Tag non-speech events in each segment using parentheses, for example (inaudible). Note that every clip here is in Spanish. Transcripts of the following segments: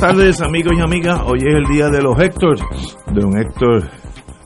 Tardes amigos y amigas, hoy es el día de los Héctor, de un Héctor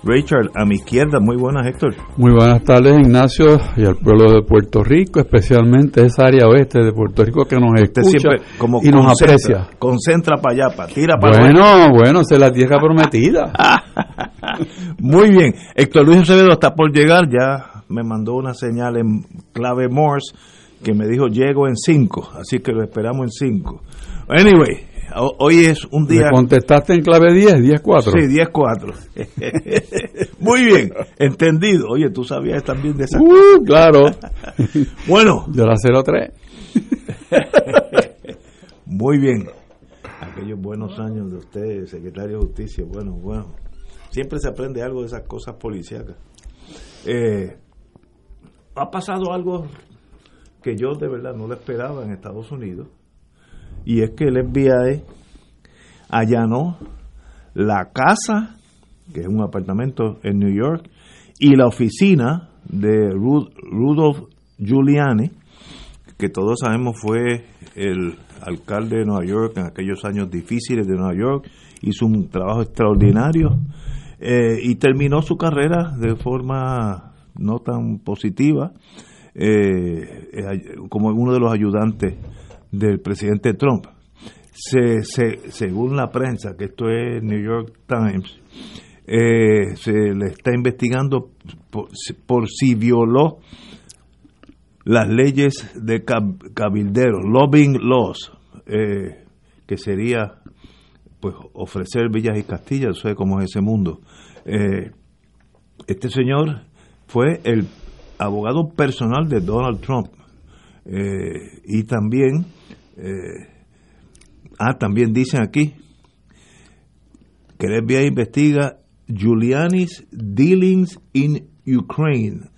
Richard a mi izquierda, muy buenas Héctor. Muy buenas tardes Ignacio y al pueblo de Puerto Rico, especialmente esa área oeste de Puerto Rico que nos escucha siempre como y nos concentra, aprecia. Concentra para allá, para tira para Bueno, bueno, esa es la tierra prometida. (laughs) Muy bien, Héctor Luis Acevedo está por llegar, ya me mandó una señal en clave Morse que me dijo llego en 5, así que lo esperamos en 5. Anyway, hoy es un ¿Me día... contestaste en clave 10, 10-4? Sí, 10-4. (laughs) Muy bien, entendido. Oye, tú sabías también de esa Uh, claro. (laughs) Bueno, Yo la 03. (laughs) muy bien. Aquellos buenos años de usted, secretario de Justicia, bueno, bueno. Siempre se aprende algo de esas cosas policíacas. Eh, ha pasado algo que yo de verdad no lo esperaba en Estados Unidos, y es que el FBI allanó la casa, que es un apartamento en New York, y la oficina de Ru- Rudolph Giuliani, que todos sabemos fue el alcalde de Nueva York en aquellos años difíciles de Nueva York, hizo un trabajo extraordinario eh, y terminó su carrera de forma no tan positiva eh, eh, como uno de los ayudantes del presidente Trump. Se, se- según la prensa, que esto es New York Times, eh, se le está investigando por, por si violó las leyes de cab- cabilderos, lobbying laws, eh, que sería pues ofrecer villas y castillas, cómo es ese mundo. Eh, este señor fue el abogado personal de Donald Trump eh, y también, eh, ah, también dicen aquí que el FBI investiga Giuliani's dealings in Ukraine,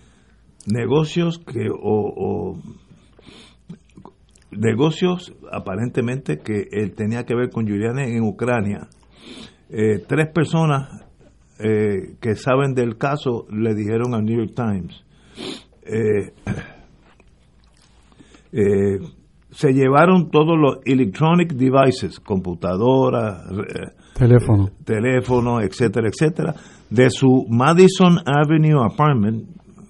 negocios que o, negocios aparentemente que él tenía que ver con Giuliani en Ucrania. Eh, tres personas eh, que saben del caso le dijeron al New York Times. eh, eh, se llevaron todos los electronic devices, computadoras, eh, Teléfono. teléfono, etcétera, etcétera, de su Madison Avenue apartment,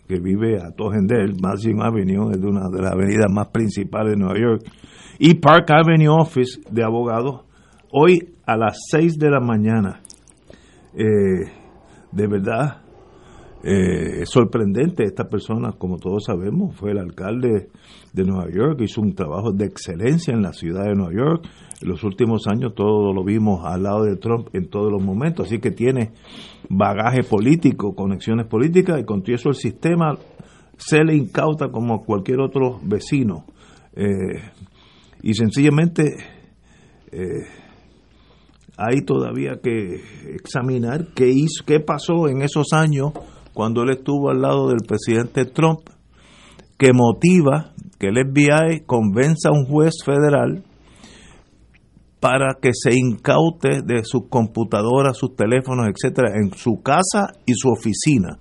que vive a Tojendel, Madison Avenue es de una de las avenidas más principales de Nueva York, y Park Avenue Office de abogados, hoy a las 6 de la mañana. Eh, de verdad, eh, es sorprendente. Esta persona, como todos sabemos, fue el alcalde de Nueva York, hizo un trabajo de excelencia en la ciudad de Nueva York. En los últimos años todo lo vimos al lado de Trump en todos los momentos, así que tiene bagaje político, conexiones políticas y con todo eso el sistema se le incauta como cualquier otro vecino. Eh, y sencillamente eh, hay todavía que examinar qué hizo, qué pasó en esos años cuando él estuvo al lado del presidente Trump, que motiva que el FBI convenza a un juez federal para que se incaute de sus computadoras, sus teléfonos, etcétera, en su casa y su oficina.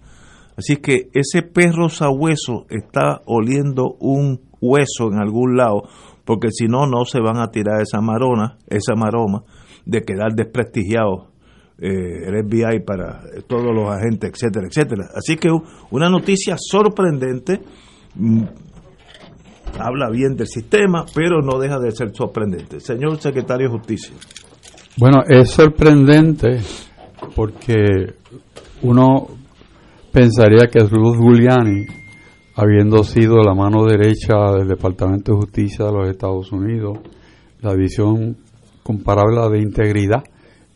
Así que ese perro sabueso está oliendo un hueso en algún lado, porque si no, no se van a tirar esa marona, esa maroma de quedar desprestigiados eh, el FBI para todos los agentes, etcétera, etcétera. Así que una noticia sorprendente, mm, habla bien del sistema, pero no deja de ser sorprendente. Señor secretario de Justicia. Bueno, es sorprendente porque uno pensaría que Ruth Giuliani, habiendo sido la mano derecha del Departamento de Justicia de los Estados Unidos, la división comparable de integridad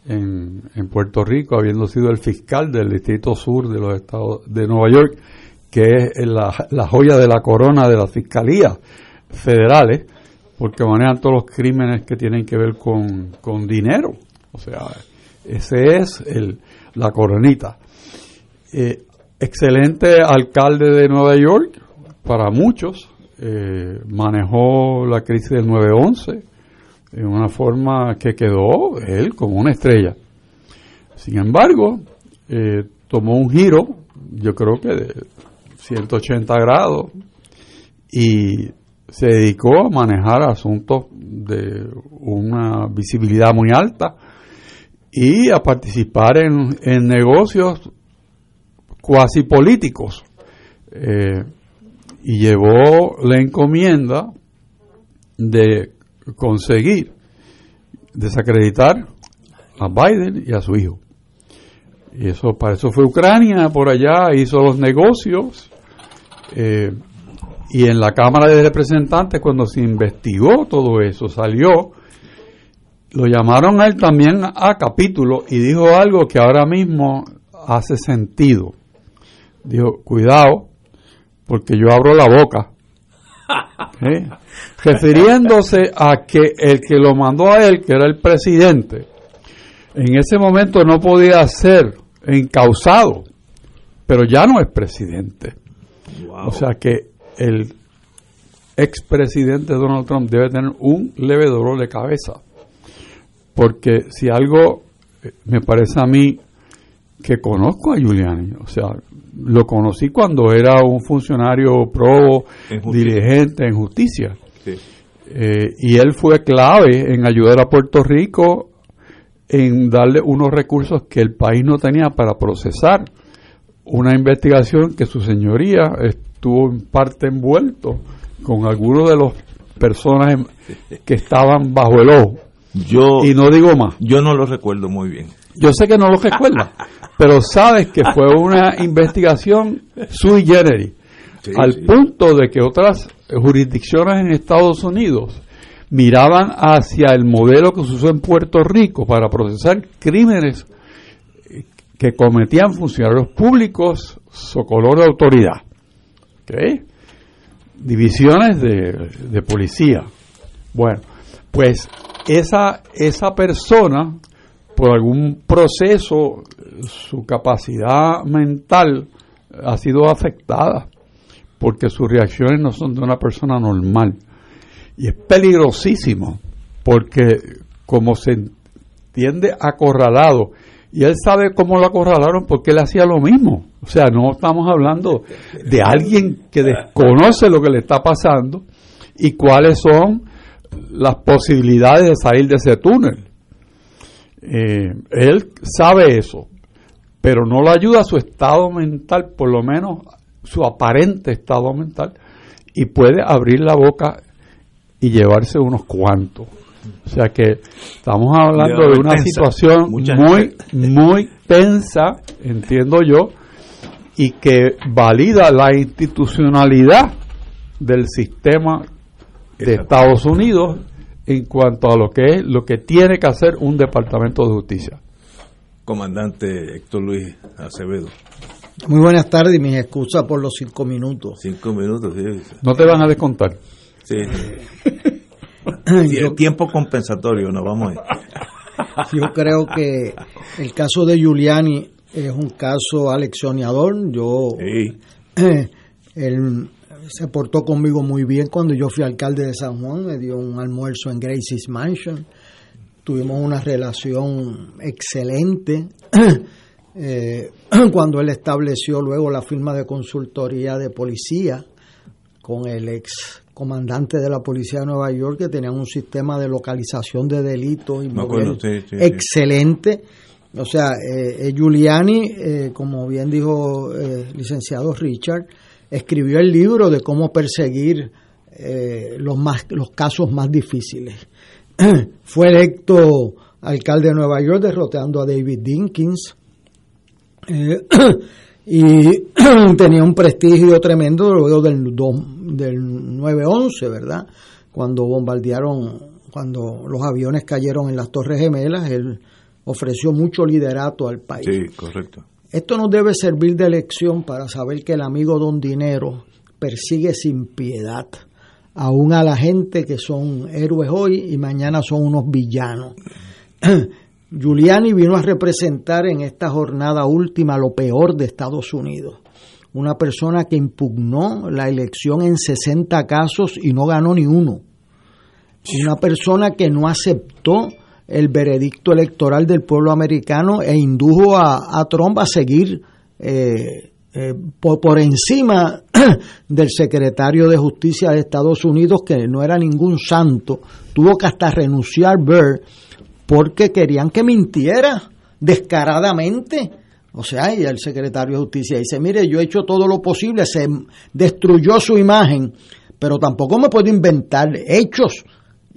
en, Puerto Rico, habiendo sido el fiscal del Distrito Sur de los Estados de Nueva York, que es la, la joya de la corona de las fiscalías federales, porque manejan todos los crímenes que tienen que ver con, con dinero. O sea, ese es el, la coronita. Eh, excelente alcalde de Nueva York, para muchos, eh, manejó la crisis del 9-11 en una forma que quedó él como una estrella. Sin embargo, eh, tomó un giro, yo creo que de 180 grados, y se dedicó a manejar asuntos de una visibilidad muy alta y a participar en, en negocios cuasi políticos. Eh, y llevó la encomienda de conseguir desacreditar a Biden y a su hijo. Y eso, para eso fue Ucrania, por allá hizo los negocios. Eh, y en la Cámara de Representantes, cuando se investigó todo eso, salió, lo llamaron a él también a capítulo y dijo algo que ahora mismo hace sentido. Dijo, cuidado, porque yo abro la boca. ¿Eh? Refiriéndose a que el que lo mandó a él, que era el presidente, en ese momento no podía ser encausado, pero ya no es presidente. O sea que el expresidente Donald Trump debe tener un leve dolor de cabeza. Porque si algo eh, me parece a mí que conozco a Giuliani, o sea, lo conocí cuando era un funcionario pro, dirigente en justicia. Eh, y él fue clave en ayudar a Puerto Rico en darle unos recursos que el país no tenía para procesar una investigación que su señoría estuvo en parte envuelto con algunos de los personas que estaban bajo el ojo. Yo, y no digo más. Yo no lo recuerdo muy bien. Yo sé que no lo recuerda, (laughs) pero sabes que fue una (laughs) investigación sui generis, al punto de que otras jurisdicciones en Estados Unidos miraban hacia el modelo que se usó en Puerto Rico para procesar crímenes que cometían funcionarios públicos color de autoridad. Divisiones de, de, policía. Bueno, pues esa, esa persona, por algún proceso, su capacidad mental ha sido afectada, porque sus reacciones no son de una persona normal. Y es peligrosísimo, porque como se entiende acorralado, y él sabe cómo lo acorralaron porque él hacía lo mismo. O sea, no estamos hablando de alguien que desconoce lo que le está pasando y cuáles son las posibilidades de salir de ese túnel. Eh, él sabe eso, pero no lo ayuda a su estado mental, por lo menos su aparente estado mental, y puede abrir la boca y llevarse unos cuantos. O sea que estamos hablando de una situación muy, muy tensa, entiendo yo, y que valida la institucionalidad del sistema de Estados Unidos en cuanto a lo que es lo que tiene que hacer un departamento de justicia. Comandante Héctor Luis Acevedo. Muy buenas tardes y mis excusas por los cinco minutos. Cinco minutos, sí. No te van a descontar. Sí. (laughs) Yo, tiempo compensatorio, no vamos a (laughs) Yo creo que el caso de Giuliani es un caso aleccionador. Yo, él se portó conmigo muy bien cuando yo fui alcalde de San Juan, me dio un almuerzo en Gracie's Mansion. Tuvimos una relación excelente. (clears throat) Eh, (clears throat) cuando él estableció luego la firma de consultoría de policía con el ex comandante de la policía de Nueva York que tenían un sistema de localización de delitos y excelente O sea, eh, Giuliani, como bien dijo el licenciado Richard, escribió el libro de cómo perseguir los, más, los casos más difíciles. (clears throat) Fue electo alcalde de Nueva York derrotando a David Dinkins. (clears throat) y (clears throat) tenía un prestigio tremendo luego del, del 9-11, ¿verdad? Cuando bombardearon, cuando los aviones cayeron en las Torres Gemelas, él ofreció mucho liderato al país. Sí, correcto. Esto nos debe servir de lección para saber que el amigo don Dinero persigue sin piedad aún a la gente que son héroes hoy y mañana son unos villanos. (clears throat) Giuliani vino a representar en esta jornada última lo peor de Estados Unidos. Una persona que impugnó la elección en 60 casos y no ganó ni uno. Una persona que no aceptó el veredicto electoral del pueblo americano e indujo a, Trump a seguir eh, eh, por, encima (clears throat) del secretario de Justicia de Estados Unidos, que no era ningún santo. Tuvo que hasta renunciar Burr porque querían que mintiera descaradamente. O sea, y el secretario de Justicia dice, mire, yo he hecho todo lo posible, se destruyó su imagen, pero tampoco me puedo inventar hechos.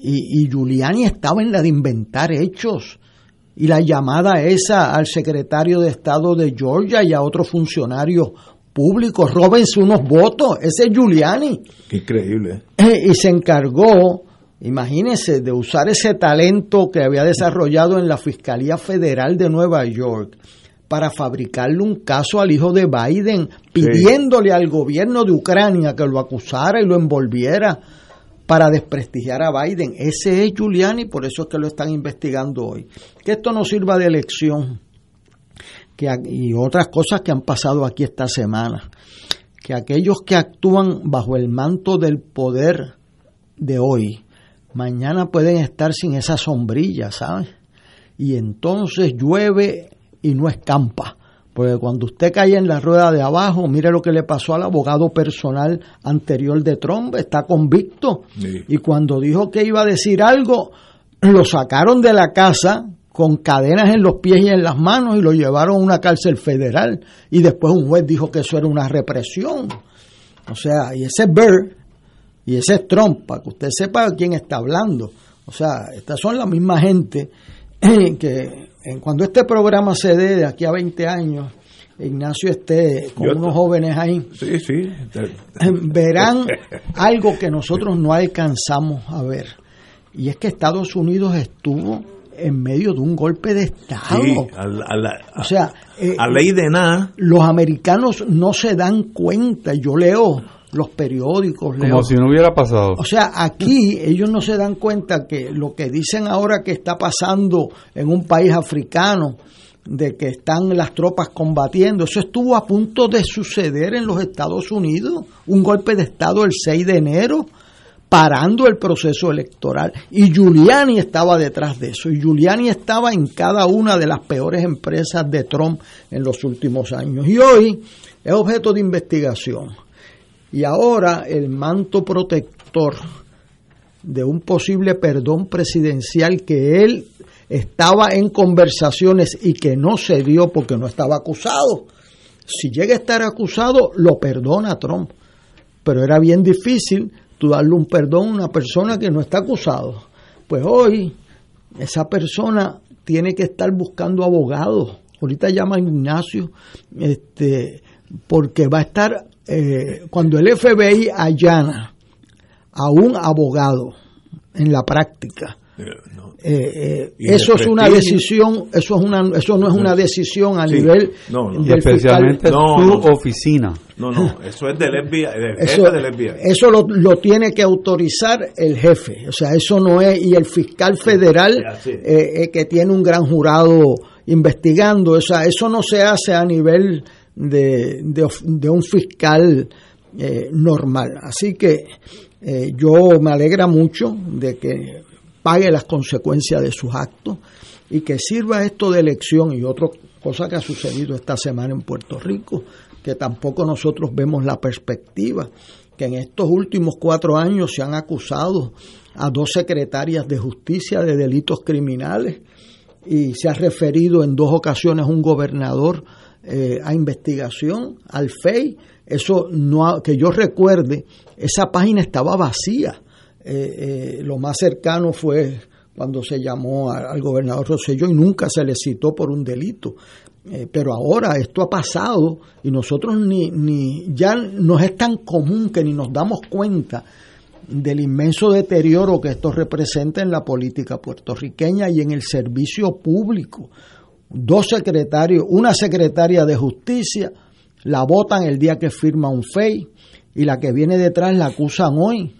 Y, y Giuliani estaba en la de inventar hechos. Y la llamada esa al secretario de Estado de Georgia y a otros funcionarios públicos, róbense unos votos, ese es Giuliani. Increíble. y se encargó Imagínense de usar ese talento que había desarrollado en la Fiscalía Federal de Nueva York para fabricarle un caso al hijo de Biden, pidiéndole al gobierno de Ucrania que lo acusara y lo envolviera para desprestigiar a Biden. Ese es Giuliani, por eso es que lo están investigando hoy. Que esto no sirva de elección que, y otras cosas que han pasado aquí esta semana. Que aquellos que actúan bajo el manto del poder de hoy, mañana pueden estar sin esa sombrilla, ¿sabes? Y entonces llueve y no escampa. Porque cuando usted cae en la rueda de abajo, mire lo que le pasó al abogado personal anterior de Trump, está convicto. Y cuando dijo que iba a decir algo, lo sacaron de la casa con cadenas en los pies y en las manos y lo llevaron a una cárcel federal. Y después un juez dijo que eso era una represión. O sea, y ese Burr y ese es Trump, para que usted sepa de quién está hablando. O sea, estas son la misma gente (clears throat) que cuando este programa se dé de aquí a 20 años, Ignacio esté con unos jóvenes ahí, sí, sí. (laughs) verán (laughs) algo que nosotros no alcanzamos a ver. Y es que Estados Unidos estuvo en medio de un golpe de Estado. o sea, eh, a ley de nada. Los americanos no se dan cuenta. Yo leo los periódicos. Como si no hubiera pasado. O sea, aquí ellos no se dan cuenta que lo que dicen ahora que está pasando en un país africano, de que están las tropas combatiendo, eso estuvo a punto de suceder en los Estados Unidos, un golpe de Estado el 6 de enero, parando el proceso electoral. Y Giuliani estaba detrás de eso. Y Giuliani estaba en cada una de las peores empresas de Trump en los últimos años. Y hoy es objeto de investigación y ahora el manto protector de un posible perdón presidencial que él estaba en conversaciones y que no se dio porque no estaba acusado. Si llega a estar acusado, lo perdona Trump. Pero era bien difícil tú darle un perdón a una persona que no está acusado. Pues hoy esa persona tiene que estar buscando abogados. Ahorita llama a Ignacio, este, porque va a estar eh, cuando el FBI allana a un abogado en la práctica, eh, eh, eso es una decisión, eso es una, eso no es una decisión a nivel del especialmente su oficina. No, no, eso es del FBI, (laughs) eso, Eso lo, lo, tiene que autorizar el jefe, o sea, eso no es y el fiscal federal que tiene un gran jurado investigando, o sea, eso no se hace a nivel de, de, un fiscal eh, normal. Así que eh, yo me alegra mucho de que pague las consecuencias de sus actos y que sirva esto de elección y otra cosa que ha sucedido esta semana en Puerto Rico, que tampoco nosotros vemos la perspectiva, que en estos últimos cuatro años se han acusado a dos secretarias de justicia de delitos criminales y se ha referido en dos ocasiones un gobernador eh, a investigación, al FEI. Eso no que yo recuerde, esa página estaba vacía. Eh, lo más cercano fue cuando se llamó al gobernador Rosselló y nunca se le citó por un delito. Eh, pero ahora esto ha pasado y nosotros ni, ni ya nos es tan común que ni nos damos cuenta del inmenso deterioro que esto representa en la política puertorriqueña y en el servicio público. Dos secretarios, una secretaria de justicia, la votan el día que firma un FEI y la que viene detrás la acusan hoy.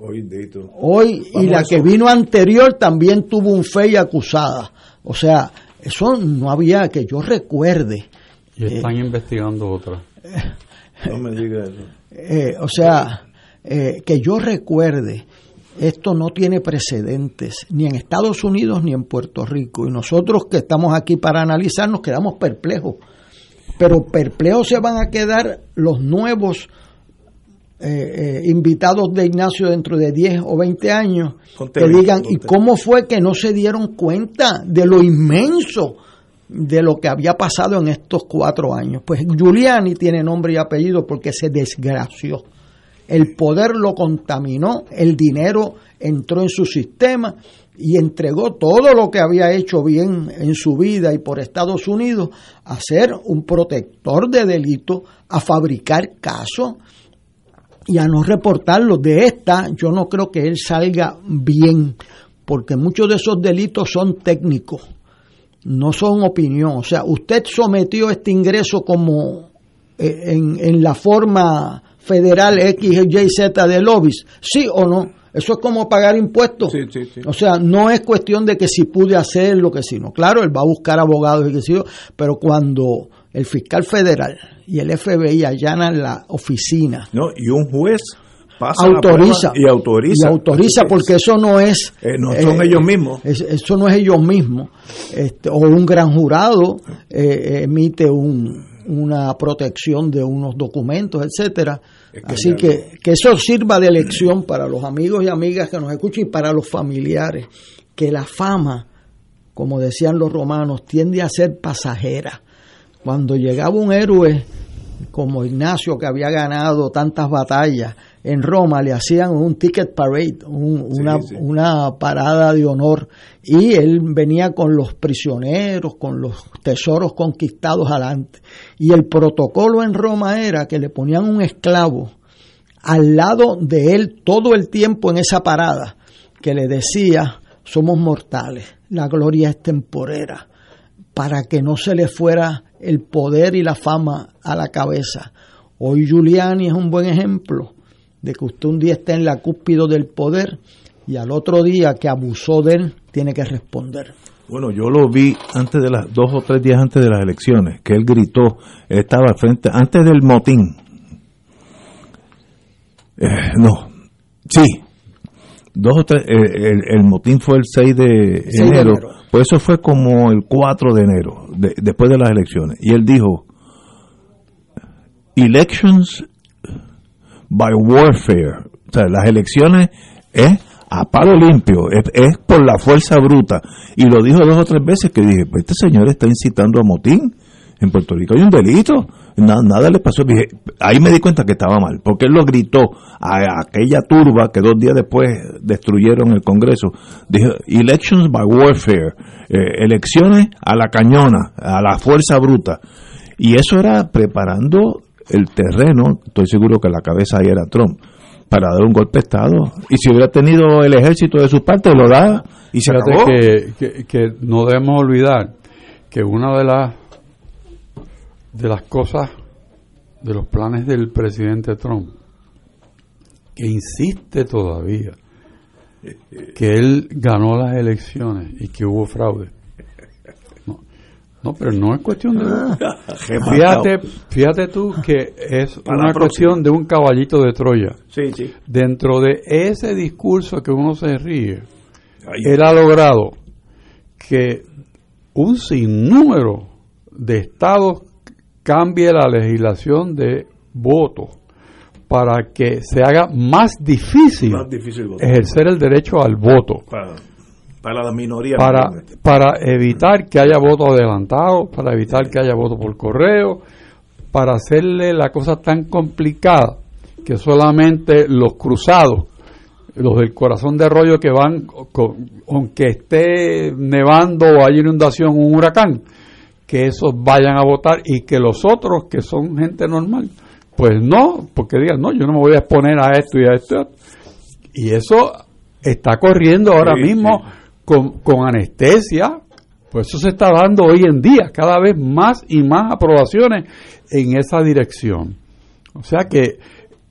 Hoy, hoy y la que vino anterior también tuvo un FEI acusada. O sea, eso no había que yo recuerde. Y están investigando otra. no me digas eso. Eh, o sea, eh, que yo recuerde, esto no tiene precedentes ni en Estados Unidos ni en Puerto Rico. Y nosotros que estamos aquí para analizar nos quedamos perplejos. Pero perplejos se van a quedar los nuevos eh, eh, invitados de Ignacio dentro de 10 o 20 años que digan, ¿y cómo fue que no se dieron cuenta de lo inmenso de lo que había pasado en estos cuatro años? Pues Giuliani tiene nombre y apellido porque se desgració. El poder lo contaminó, el dinero entró en su sistema y entregó todo lo que había hecho bien en su vida y por Estados Unidos a ser un protector de delitos, a fabricar casos y a no reportarlo. De esta yo no creo que él salga bien, porque muchos de esos delitos son técnicos, no son opinión. O sea, usted sometió este ingreso como eh, en, en la forma federal X, Y, Z de lobbies, sí o no. Eso es como pagar impuestos. O sea, no es cuestión de que si pude hacer lo que si no. Claro, él va a buscar abogados y que sí, pero cuando el fiscal federal y el FBI allanan la oficina. No, y un juez pasa autoriza y autoriza. Y autoriza porque eso no es. Eh, no son eh, ellos mismos. eso no es ellos mismos. Este, o un gran jurado eh, emite un, una protección de unos documentos, etcétera. Así que, que eso sirva de lección para los amigos y amigas que nos escuchan y para los familiares. Que la fama, como decían los romanos, tiende a ser pasajera cuando llegaba un héroe como Ignacio que había ganado tantas batallas en Roma le hacían un ticket parade, una, una parada de honor y él venía con los prisioneros, con los tesoros conquistados adelante. Y el protocolo en Roma era que le ponían un esclavo al lado de él todo el tiempo en esa parada que le decía, somos mortales, la gloria es temporera, para que no se le fuera el poder y la fama a la cabeza. Hoy Giuliani es un buen ejemplo de que usted un día está en la cúspide del poder y al otro día que abusó de él tiene que responder. Bueno, yo lo vi antes de las dos o tres días antes de las elecciones, que él gritó, él estaba al frente, antes del motín. Eh, no, sí, dos o tres, eh, el, motín fue el 6 de enero, pues eso fue como el 4 de enero, después de las elecciones. Y él dijo, elections by warfare, o sea, las elecciones es a palo limpio, es, por la fuerza bruta. Y lo dijo dos o tres veces que dije, pues este señor está incitando a motín. En Puerto Rico hay un delito nada, le pasó. ahí me di cuenta que estaba mal, porque él lo gritó a, aquella turba que dos días después destruyeron el Congreso. Dijo, elections by warfare, eh, elecciones a la cañona, a la fuerza bruta. Y eso era preparando el terreno, estoy seguro que la cabeza ahí era Trump, para dar un golpe de Estado. Y si hubiera tenido el ejército de su parte, lo da y se acabó. Que, que no debemos olvidar que una de las de las cosas, de los planes del presidente Trump, que insiste todavía que él ganó las elecciones y que hubo fraude. No, pero no es cuestión de... (laughs) Fíjate, fíjate tú que es una cuestión de un caballito de Troya. Sí, sí. Dentro de ese discurso que uno se ríe, él ha logrado que un sinnúmero de estados cambie la legislación de voto para que se haga más difícil, ejercer el derecho al voto. para la minoría. Para, para evitar que haya voto adelantado, para evitar que haya voto por correo, para hacerle la cosa tan complicada que solamente los cruzados, los del corazón de rollo que van, aunque esté nevando o hay inundación, un huracán, que esos vayan a votar y que los otros, que son gente normal, pues no, porque digan, no, yo no me voy a exponer a esto y a esto. Y eso está corriendo ahora mismo Con, con anestesia, pues eso se está dando hoy en día, cada vez más y más aprobaciones en esa dirección. O sea que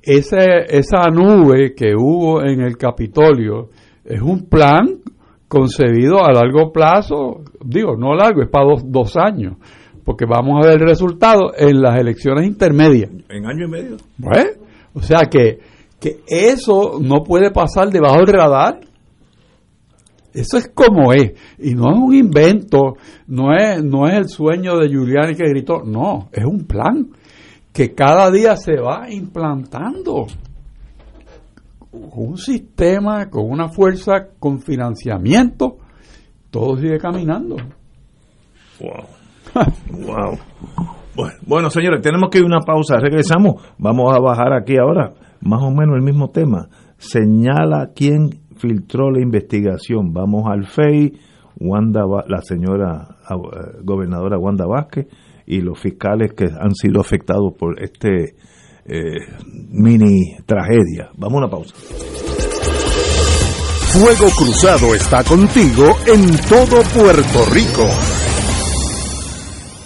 ese, esa nube que hubo en el Capitolio es un plan concebido a largo plazo, digo, no largo, es para dos, dos años, porque vamos a ver el resultado en las elecciones intermedias. En año y medio. Pues, o sea que, que eso no puede pasar debajo del radar. Eso es como es. Y no es un invento, no es, no es el sueño de Giuliani que gritó, no, es un plan que cada día se va implantando. Un sistema con una fuerza, con financiamiento, todo sigue caminando. Wow. wow. Bueno, señores, tenemos que ir a una pausa. Regresamos. Vamos a bajar aquí ahora, más o menos el mismo tema. Señala quién filtró la investigación. Vamos al FEI, Wanda, la señora eh, gobernadora Wanda Vázquez y los fiscales que han sido afectados por este eh, mini tragedia. Vamos a una pausa. Fuego Cruzado está contigo en todo Puerto Rico.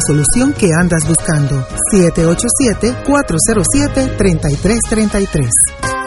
solución que andas buscando. 787-407-3333.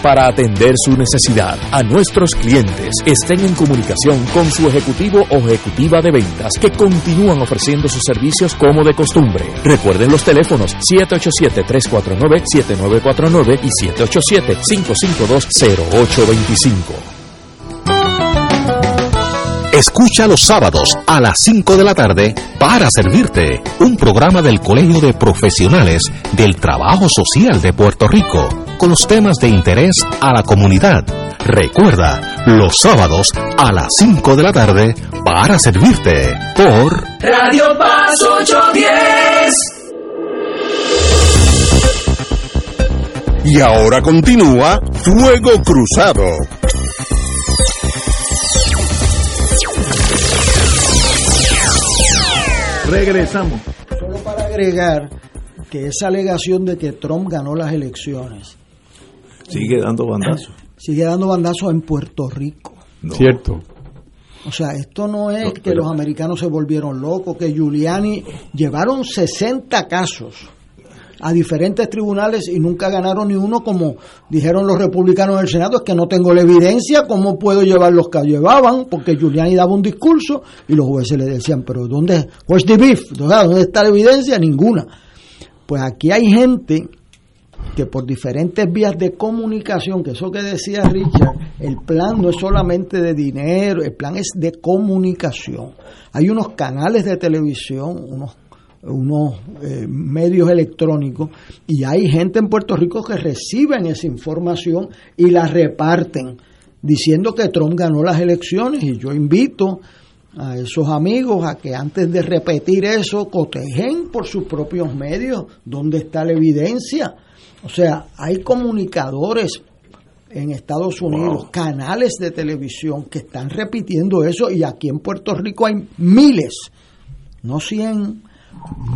para atender su necesidad. A nuestros clientes estén en comunicación con su ejecutivo o ejecutiva de ventas que continúan ofreciendo sus servicios como de costumbre. Recuerden los teléfonos 787-349-7949 y 787-552-0825. Escucha los sábados a las 5 de la tarde para servirte un programa del Colegio de Profesionales del Trabajo Social de Puerto Rico con los temas de interés a la comunidad. Recuerda, los sábados a las 5 de la tarde para servirte por Radio Paz 810. Y ahora continúa Fuego Cruzado. Regresamos. Solo para agregar que esa alegación de que Trump ganó las elecciones Sigue dando bandazos. (laughs) sigue dando bandazos en Puerto Rico. No. Cierto. O sea, esto no es No, que pero- los americanos se volvieron locos, que Giuliani llevaron 60 casos a diferentes tribunales y nunca ganaron ni uno, como dijeron los republicanos del Senado, es que no tengo la evidencia, ¿cómo puedo llevar los que llevaban? Porque Giuliani daba un discurso y los jueces le decían, pero ¿dónde, where's the beef? O sea, ¿Dónde está la evidencia? Ninguna. Pues aquí hay gente que por diferentes vías de comunicación, que eso que decía Richard, el plan no es solamente de dinero, el plan es de comunicación. Hay unos canales de televisión, unos unos eh, medios electrónicos y hay gente en Puerto Rico que reciben esa información y la reparten diciendo que Trump ganó las elecciones y yo invito a esos amigos a que antes de repetir eso cotejen por sus propios medios dónde está la evidencia. O sea, hay comunicadores en Estados Unidos, canales de televisión que están repitiendo eso y aquí en Puerto Rico hay miles, no cien,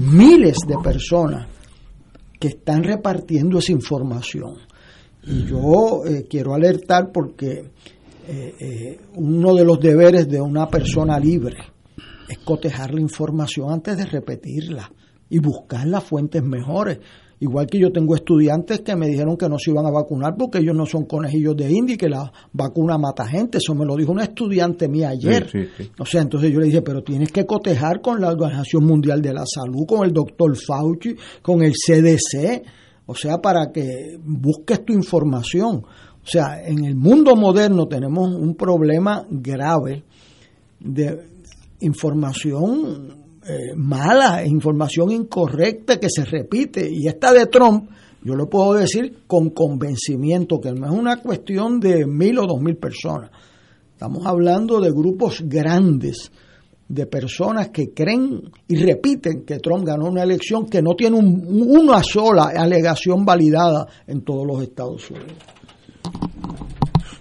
miles de personas que están repartiendo esa información. Y yo eh, quiero alertar porque eh, eh, uno de los deberes de una persona libre es cotejar la información antes de repetirla y buscar las fuentes mejores. Igual que yo tengo estudiantes que me dijeron que no se iban a vacunar porque ellos no son conejillos de India y que la vacuna mata gente. Eso me lo dijo una estudiante mía ayer. Sí, sí, sí. O sea, entonces yo le dije, pero tienes que cotejar con la Organización Mundial de la Salud, con el doctor Fauci, con el CDC, o sea, para que busques tu información. O sea, en el mundo moderno tenemos un problema grave de información eh, mala, información incorrecta que se repite. Y esta de Trump, yo lo puedo decir con convencimiento, que no es una cuestión de mil o dos mil personas. Estamos hablando de grupos grandes de personas que creen y repiten que Trump ganó una elección que no tiene un- una sola alegación validada en todos los Estados Unidos.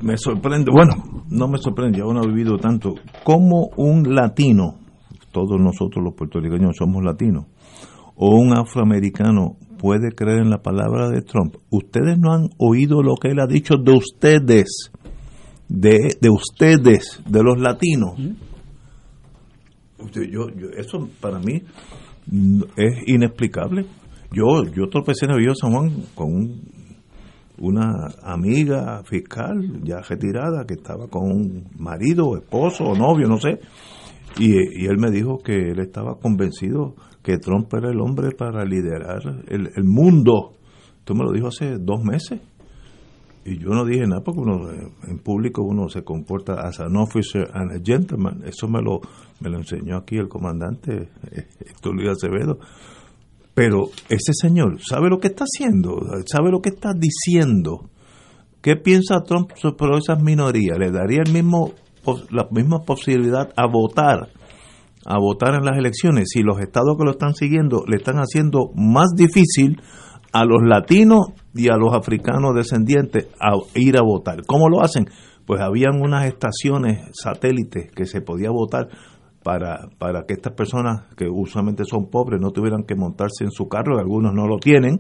Me sorprende, bueno, no me sorprende, ya uno ha vivido tanto, como un latino, todos nosotros los puertorriqueños somos latinos, o un afroamericano puede creer en la palabra de Trump. Ustedes no han oído lo que él ha dicho de ustedes, de, de ustedes, de los latinos. Yo, yo- eso para mí es inexplicable. Yo, yo tropecé en el San Juan con un una amiga fiscal ya retirada que estaba con un marido, esposo o novio, no sé, y, él me dijo que él estaba convencido que Trump era el hombre para liderar el, mundo. Esto me lo dijo hace dos meses. Y yo no dije nada porque uno, en público uno se comporta as an officer and a gentleman. Eso me lo, me lo enseñó aquí el comandante (laughs) Luis Acevedo. Pero ese señor sabe lo que está haciendo, sabe lo que está diciendo. ¿Qué piensa Trump sobre esas minorías? ¿Le daría el mismo, la misma posibilidad a votar, a votar en las elecciones si los estados que lo están siguiendo le están haciendo más difícil a los latinos y a los africanos descendientes a ir a votar? ¿Cómo lo hacen? Pues habían unas estaciones satélites que se podía votar para, para que estas personas que usualmente son pobres no tuvieran que montarse en su carro, que algunos no lo tienen,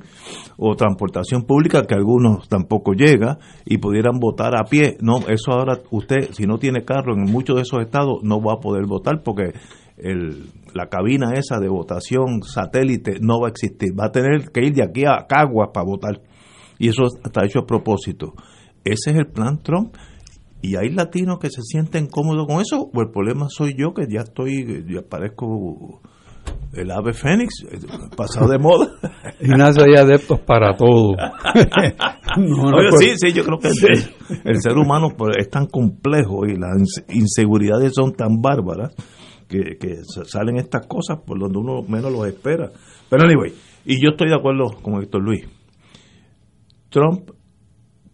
o transportación pública, que algunos tampoco llega, y pudieran votar a pie. No, eso ahora usted, si no tiene carro en muchos de esos estados, no va a poder votar porque el, la cabina esa de votación satélite no va a existir. Va a tener que ir de aquí a Caguas para votar. Y eso está hecho a propósito. Ese es el plan Trump. Y hay latinos que se sienten cómodos con eso, o el problema soy yo que ya estoy, ya parezco el ave fénix, eh, pasado de moda. (laughs) Ignacio, hay adeptos para todo. (laughs) No, no Oye, puede- sí, sí, yo creo que el, el ser humano pues, es tan complejo y las ins- inseguridades son tan bárbaras que, que sa- salen estas cosas por donde uno menos los espera. Pero anyway, y yo estoy de acuerdo con Héctor Luis. Trump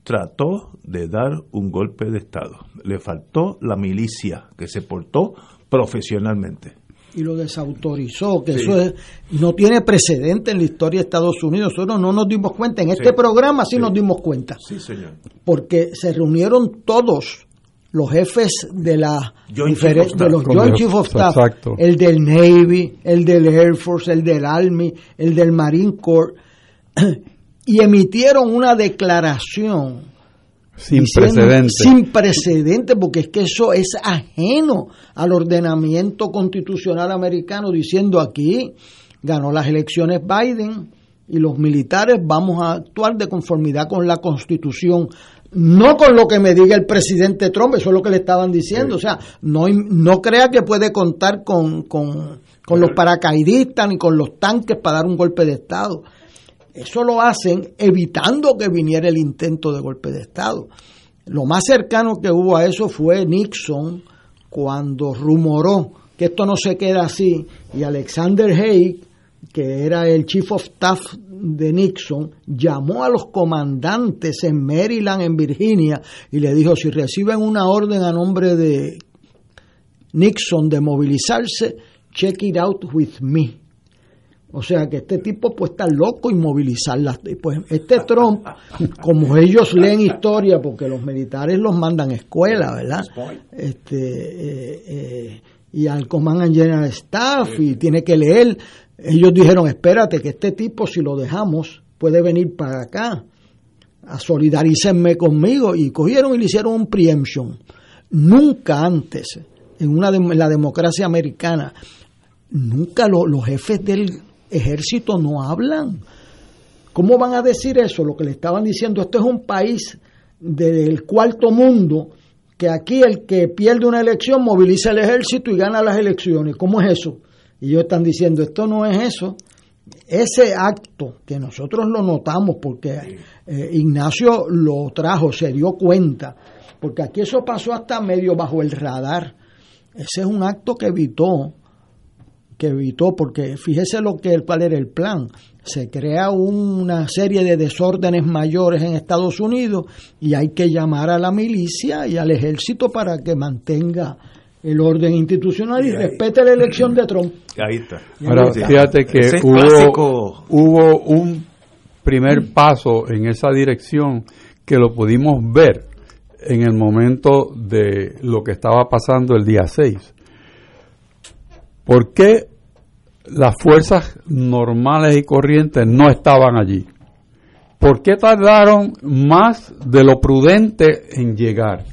trató de dar un golpe de Estado. Le faltó la milicia que se portó profesionalmente. y lo desautorizó, que eso es, no tiene precedente en la historia de Estados Unidos. Nosotros no nos dimos cuenta. En este programa sí, nos dimos cuenta. Sí, señor. Porque se reunieron todos los jefes de la de los Joint Chief of Staff, exacto. el del Navy, el del Air Force, el del Army, el del Marine Corps, y emitieron una declaración Sin diciendo- precedentes. Sin precedente, porque es que eso es ajeno al ordenamiento constitucional americano, diciendo aquí ganó las elecciones Biden y los militares vamos a actuar de conformidad con la constitución. No con lo que me diga el presidente Trump, eso es lo que le estaban diciendo. O sea, no, no crea que puede contar con, con, con los paracaidistas ni con los tanques para dar un golpe de Estado. Eso lo hacen evitando que viniera el intento de golpe de Estado. Lo más cercano que hubo a eso fue Nixon cuando rumoró que esto no se queda así y Alexander Haig, que era el chief of staff de Nixon, llamó a los comandantes en Maryland, en Virginia, y le dijo, si reciben una orden a nombre de Nixon de movilizarse, check it out with me. O sea que este tipo pues está loco y movilizarlas. Y Pues este Trump, como ellos leen historia, porque los militares los mandan a escuela, ¿verdad? Este, eh, eh, y al Command and General Staff y tiene que leer. Ellos dijeron, espérate, que este tipo si lo dejamos puede venir para acá a solidarícenme conmigo y cogieron y le hicieron un preemption. Nunca antes, en una dem- en la democracia americana, nunca lo- los jefes del ejército no hablan. ¿Cómo van a decir eso? Lo que le estaban diciendo, esto es un país del cuarto mundo, que aquí el que pierde una elección moviliza el ejército y gana las elecciones. ¿Cómo es eso? Y ellos están diciendo, esto no es eso. Ese acto que nosotros lo notamos porque eh, Ignacio lo trajo, se dio cuenta, porque aquí eso pasó hasta medio bajo el radar. Ese es un acto que evitó que evitó, porque fíjese lo que cuál era el plan. Se crea una serie de desórdenes mayores en Estados Unidos y hay que llamar a la milicia y al ejército para que mantenga el orden institucional y Y ahí- respete la elección de Trump. Ahí está. Ahora, fíjate que Ese hubo, clásico- hubo un primer paso en esa dirección que lo pudimos ver en el momento de lo que estaba pasando el día 6. ¿Por qué las fuerzas normales y corrientes no estaban allí? ¿Por qué tardaron más de lo prudente en llegar?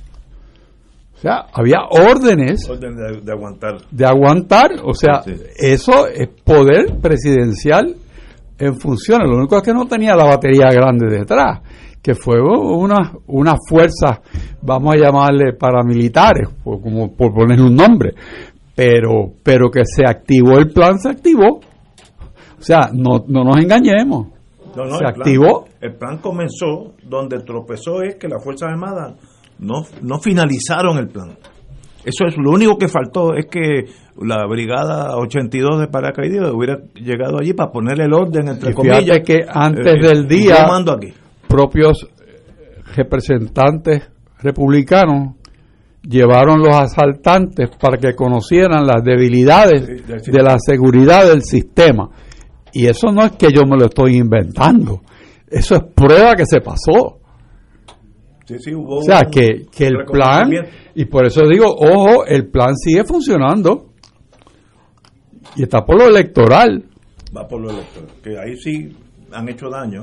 O sea, había órdenes Orden de, de aguantar. de aguantar, o sea, Sí. eso es poder presidencial en funciones. Lo único es que no tenía la batería grande detrás, que fue una, una fuerza, vamos a llamarle paramilitares, por, como por ponerle un nombre, pero, pero que se activó el plan, se activó. O sea, no, no nos engañemos. No, no, se el plan- activó. el plan comenzó donde tropezó es que las Fuerzas Armadas no, no finalizaron el plan. Eso es lo único que faltó, es que la Brigada 82 de paracaidistas hubiera llegado allí para poner el orden, entre Y fíjate comillas. que antes Eh, del día- aquí. propios eh, representantes republicanos llevaron los asaltantes para que conocieran las debilidades de la seguridad del sistema. Y eso no es que yo me lo estoy inventando, eso es prueba que se pasó. Sí, sí, hubo O sea, un que, que el plan, y por eso digo, ojo, el plan sigue funcionando. Y está por lo electoral. va por lo electoral. Que ahí sí han hecho daño,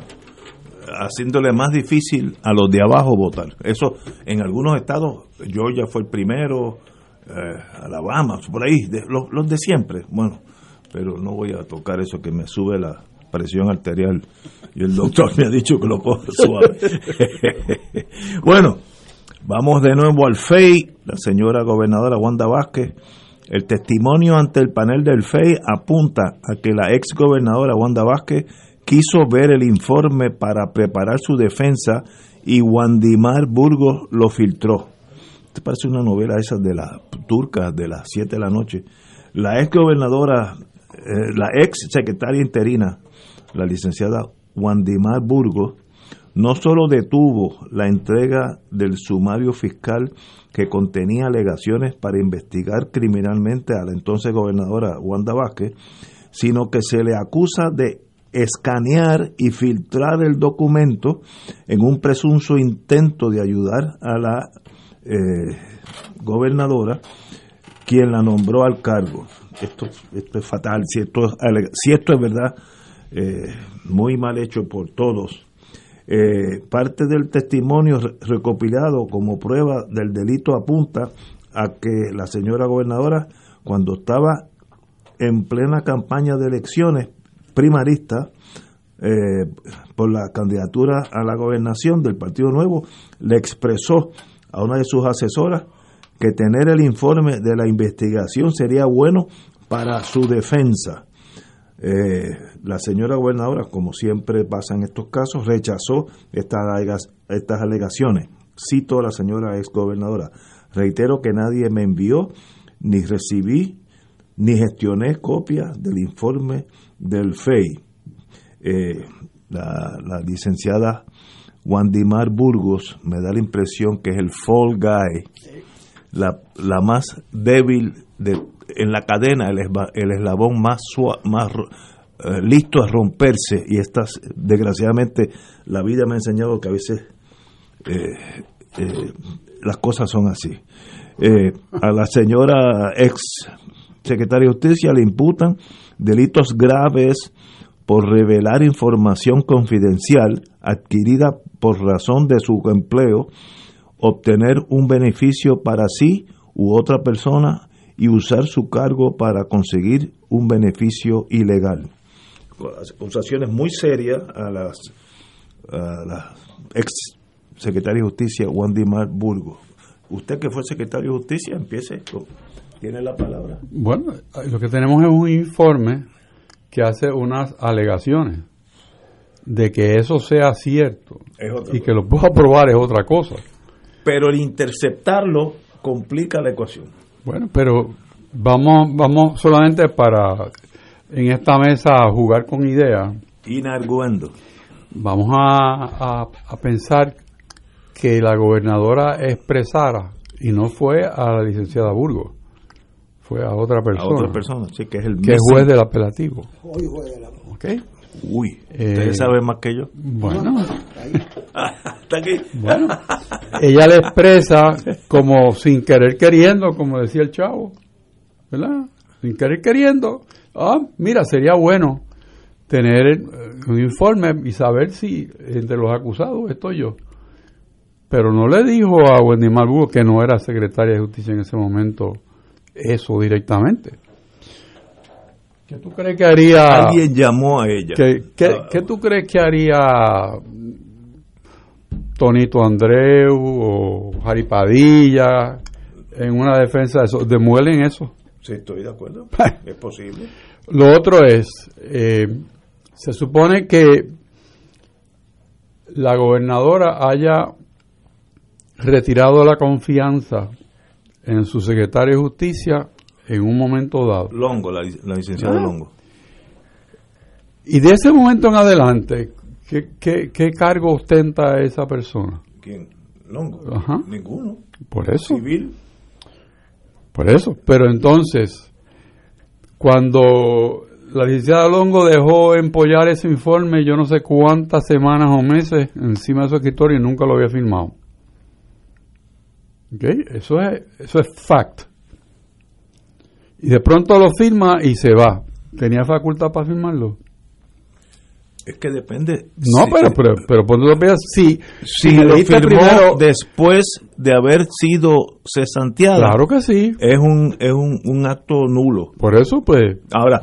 haciéndole más difícil a los de abajo votar. Eso en algunos estados, Georgia fue el primero, eh, Alabama, por ahí, los, los de siempre. Bueno, pero no voy a tocar eso que me sube la presión arterial y el doctor me ha dicho que lo coja (laughs) suave. (laughs) bueno, vamos de nuevo al FEI, la señora gobernadora Wanda Vázquez. El testimonio ante el panel del FEI apunta a que la ex gobernadora Wanda Vázquez quiso ver el informe para preparar su defensa y Wandimar Burgos lo filtró. Esto parece una novela esa de las turcas de las 7 de la noche. La ex gobernadora, eh, la ex secretaria interina, la licenciada Wandimar Burgos, no solo detuvo la entrega del sumario fiscal que contenía alegaciones para investigar criminalmente a la entonces gobernadora Wanda Vázquez, sino que se le acusa de escanear y filtrar el documento en un presunto intento de ayudar a la eh, gobernadora, quien la nombró al cargo. Esto, es fatal, si esto es, si esto es verdad, eh, muy mal hecho por todos. Eh, parte del testimonio recopilado como prueba del delito apunta a que la señora gobernadora, cuando estaba en plena campaña de elecciones primaristas eh, por la candidatura a la gobernación del Partido Nuevo, le expresó a una de sus asesoras que tener el informe de la investigación sería bueno para su defensa. Eh, la señora gobernadora, como siempre pasa en estos casos, rechazó estas, estas alegaciones. Cito a la señora ex gobernadora. Reitero que nadie me envió, ni recibí, ni gestioné copia del informe del FEI. Eh, la, licenciada Wandimar Burgos me da la impresión que es el fall guy, la, la más débil de en la cadena el, el eslabón más, más eh, listo a romperse y estas, desgraciadamente, la vida me ha enseñado que a veces eh, eh, las cosas son así. a la señora ex secretaria de Justicia le imputan delitos graves por revelar información confidencial adquirida por razón de su empleo, obtener un beneficio para sí u otra persona y usar su cargo para conseguir un beneficio ilegal. Acusaciones muy serias a las, a la ex secretaria de Justicia, Wendy Mar Burgo. Usted que fue secretario de Justicia, empiece, tiene la palabra. Bueno, lo que tenemos es un informe que hace unas alegaciones de que eso sea cierto y que lo pueda probar es otra cosa. Pero el interceptarlo complica la ecuación. Bueno, pero vamos, vamos solamente para en esta mesa a jugar con ideas. Inarguendo. Vamos a, a, pensar que la gobernadora expresara, y no fue a la licenciada Burgos, fue a otra persona. A otra persona, sí, que es el Que es juez del apelativo. Hoy juez del apelativo. ¿Ok? Uy, usted eh, sabe más que yo. Bueno, (laughs) está aquí. Bueno, ella le expresa como sin querer queriendo, como decía el chavo, ¿verdad? Sin querer queriendo. Ah, mira, sería bueno tener eh, un informe y saber si entre los acusados estoy yo. Pero no le dijo a Wendy Malbugo, que no era secretaria de justicia en ese momento, eso directamente. ¿Qué tú crees que haría? Alguien llamó a ella. ¿Qué, qué, tú crees que haría Tonito Andreu o Jaripadilla en una defensa de eso? ¿Demuelen eso? Sí, estoy de acuerdo. (laughs) es posible. Lo otro es, eh, se supone que la gobernadora haya retirado la confianza en su secretario de justicia en un momento dado. Longo, la, licenciada ah. Longo. Y de ese momento en adelante, ¿qué, qué, cargo ostenta esa persona? ¿Quién? Longo. Ninguno. Por eso. Civil. Por eso. Pero entonces, cuando la licenciada Longo dejó empollar ese informe, yo no sé cuántas semanas o meses encima de su escritorio y nunca lo había firmado. ¿Ok? Eso es, eso es fact. Y de pronto lo firma y se va. ¿Tenía facultad para firmarlo? Es que depende. No, pero, pero, pero cuando lo veas, sí. Si, lo firmó después de haber sido cesanteado. Claro que sí. Es un, es un, un acto nulo. Por eso, pues. Ahora,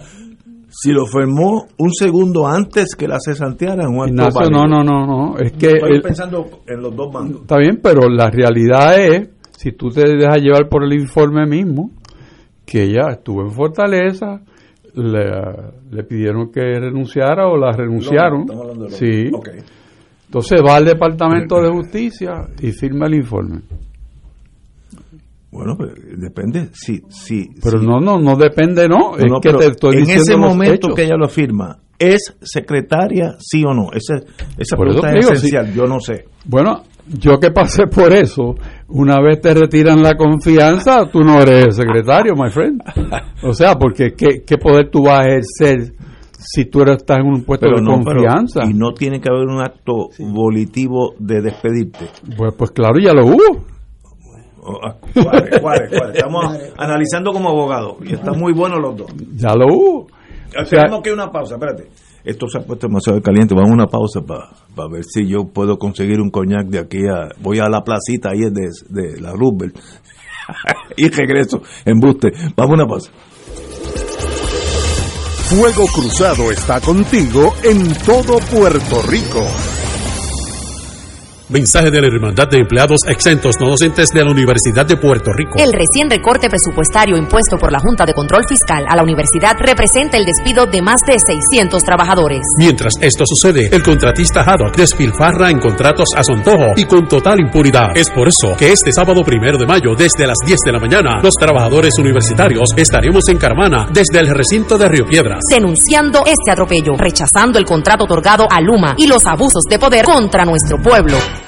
si lo firmó un segundo antes que la cesanteara, un acto no, no, no, no. Es que. Estoy pensando en los dos bandos. Está bien, pero la realidad es, si tú te dejas llevar por el informe mismo, que ella estuvo en Fortaleza, le, pidieron que renunciara o la renunciaron. sí. Entonces va al Departamento de Justicia y firma el informe. Bueno, pues, depende. Sí, sí. Pero no, no, no depende, no. es que te estoy en ese momento que ella lo firma, ¿Es secretaria, sí o no? Esa, esa Por pregunta es digo, esencial, yo no sé. Bueno, yo que pasé por eso, una vez te retiran la confianza, tú no eres el secretario, my friend. O sea, porque ¿qué, qué poder tú vas a ejercer si tú eres- estás en un puesto Pero de no, pero- confianza? y no tiene que haber un acto volitivo de despedirte. Pues, pues claro, ya lo hubo. ¿Cuáles, cuáles, cuáles? Estamos analizando como abogados y están muy buenos los dos. Ya lo hubo. O sea, Tenemos que ir a una pausa, espérate. Esto se ha puesto demasiado caliente. Vamos a una pausa para ver si yo puedo conseguir un coñac de aquí a. Voy a la placita ahí de, la Roosevelt (laughs) y regreso. Embuste. Vamos a una pausa. Fuego Cruzado está contigo en todo Puerto Rico. Mensaje de la Hermandad de Empleados Exentos No Docentes de la Universidad de Puerto Rico. El recién recorte presupuestario impuesto por la Junta de Control Fiscal a la universidad representa el despido de más de 600 trabajadores. Mientras esto sucede, el contratista Haddock despilfarra en contratos a su antojo y con total impunidad. Es por eso que este sábado primero de mayo, desde las 10 de la mañana, los trabajadores universitarios estaremos en Carmana, desde el recinto de Río Piedras. Denunciando este atropello, rechazando el contrato otorgado a Luma y los abusos de poder contra nuestro pueblo.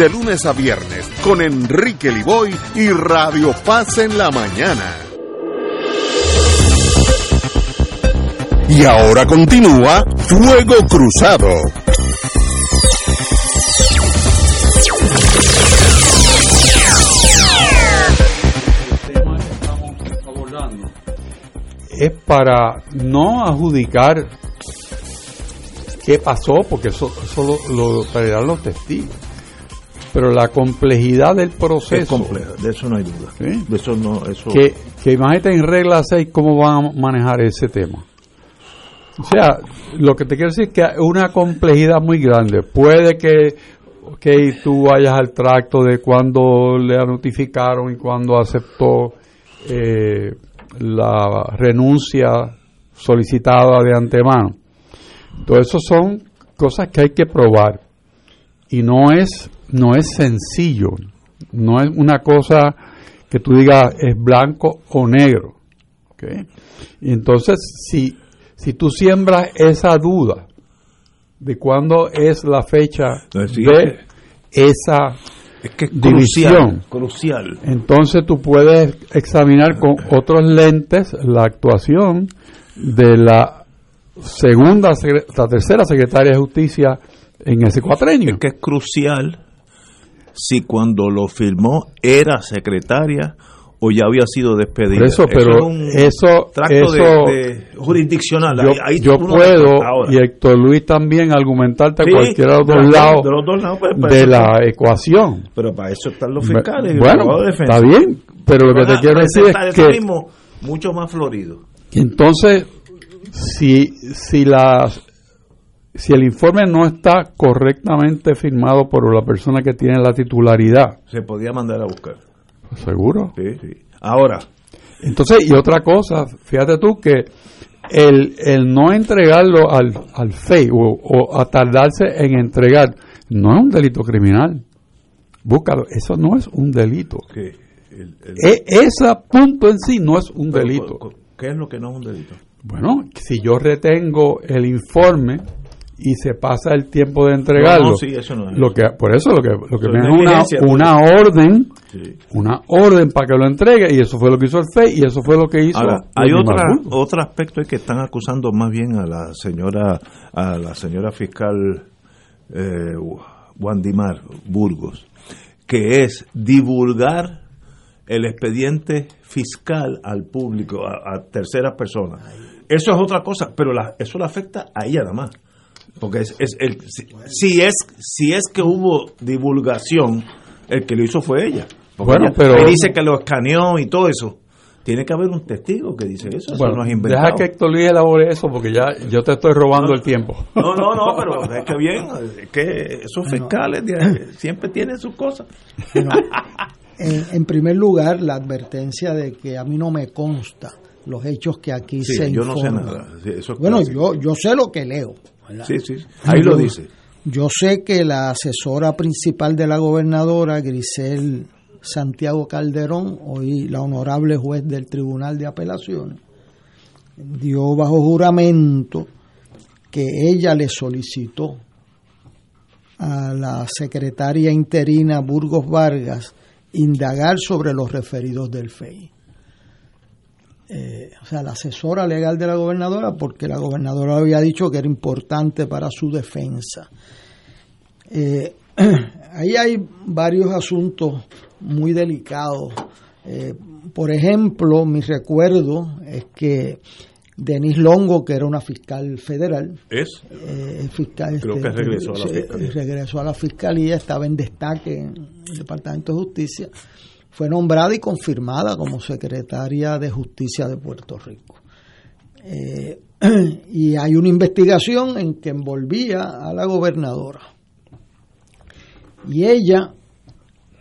de lunes a viernes con Enrique Liboy y Radio Paz en la mañana. Y ahora continúa Fuego Cruzado. es para no adjudicar qué pasó, porque eso, eso lo traerán los testigos. Pero la complejidad del proceso. Es complejo, de eso no hay duda. ¿Sí? De eso no, eso. que, que imagínate en regla 6 cómo van a manejar ese tema. O sea, lo que te quiero decir es que hay una complejidad muy grande. Puede que, que tú vayas al tracto de cuando le notificaron y cuando aceptó eh, la renuncia solicitada de antemano. Todo eso son cosas que hay que probar y no es no es sencillo, no es una cosa que tú digas es blanco o negro. ¿ok? Y entonces, si, si tú siembras esa duda de cuándo es la fecha Sí. de esa es que es división, crucial, crucial. entonces tú puedes examinar con otros lentes la actuación de la segunda, la tercera secretaria de justicia en ese cuatrenio. Es que es crucial si cuando lo firmó era secretaria o ya había sido despedida. Eso, pero es eso- tracto de- jurisdiccional. yo, Ahí- ahí yo tú no puedo, y Héctor Luis también, argumentarte Sí, a cualquiera de los dos lados de los dos lados, pues, de la ecuación. Pero para eso están los fiscales. y los Bueno, está bien, pero lo que te quiero decir es que mismo mucho más florido. entonces, si, si, la, si el informe no está correctamente firmado por la persona que tiene la titularidad, Se podía mandar a buscar. seguro. Sí, sí. Ahora, Entonces, y otra cosa, fíjate tú que el, el no entregarlo al, al FEI o, o a tardarse en entregar no es un delito criminal. Búscalo, eso no es un delito. sí. El- el- E- ese punto en sí no es un delito. ¿Qué es lo que no es un delito? Bueno, si yo retengo el informe y se pasa el tiempo de entregarlo, No, no, sí, eso no es. lo que por eso lo que lo que me es una, negligencia, una orden, Sí. una orden para que lo entregue y eso fue lo que hizo el FEI y eso fue lo que hizo Ahora, hay otra, otro aspecto es que están acusando más bien a la señora a la señora fiscal eh, Wandimar Burgos, que es divulgar el expediente fiscal al público, a, a terceras personas. Eso es otra cosa, pero la- eso le afecta a ella nada más. Porque es, es el, si, si es si es que hubo divulgación, el que lo hizo fue ella. Porque Bueno, ella- pero- ahí dice que lo escaneó y todo eso. Tiene que haber un testigo que dice eso. eso Bueno, no es inventado. deja que Héctor Luis elabore eso porque ya yo te estoy robando el tiempo. No, no, no, pero es que bien, es que esos fiscales siempre tienen sus cosas. Bueno, en, en primer lugar, la advertencia de que a mí no me consta los hechos que aquí Sí, se yo no sé nada. Sí, eso es bueno, clásico. yo, yo sé lo que leo. ¿Verdad? Sí, sí, ahí lo Yo- dice. Yo sé que la asesora principal de la gobernadora, Grisel Santiago Calderón, hoy la honorable juez del Tribunal de Apelaciones, dio bajo juramento que ella le solicitó a la secretaria interina Burgos Vargas indagar sobre los referidos del FEI. Eh, o sea, la asesora legal de la gobernadora, porque la gobernadora había dicho que era importante para su defensa. Eh, (clears throat) ahí hay varios asuntos muy delicados. Eh, por ejemplo, mi recuerdo es que Denis Longo, que era una fiscal federal, ¿Es? eh, fiscal, Creo que regresó a la fiscalía. regresó a la fiscalía, estaba en destaque en el Departamento de Justicia, fue nombrada y confirmada como secretaria de Justicia de Puerto Rico. Eh, (clears throat) y hay una investigación en que envolvía a la gobernadora. Y ella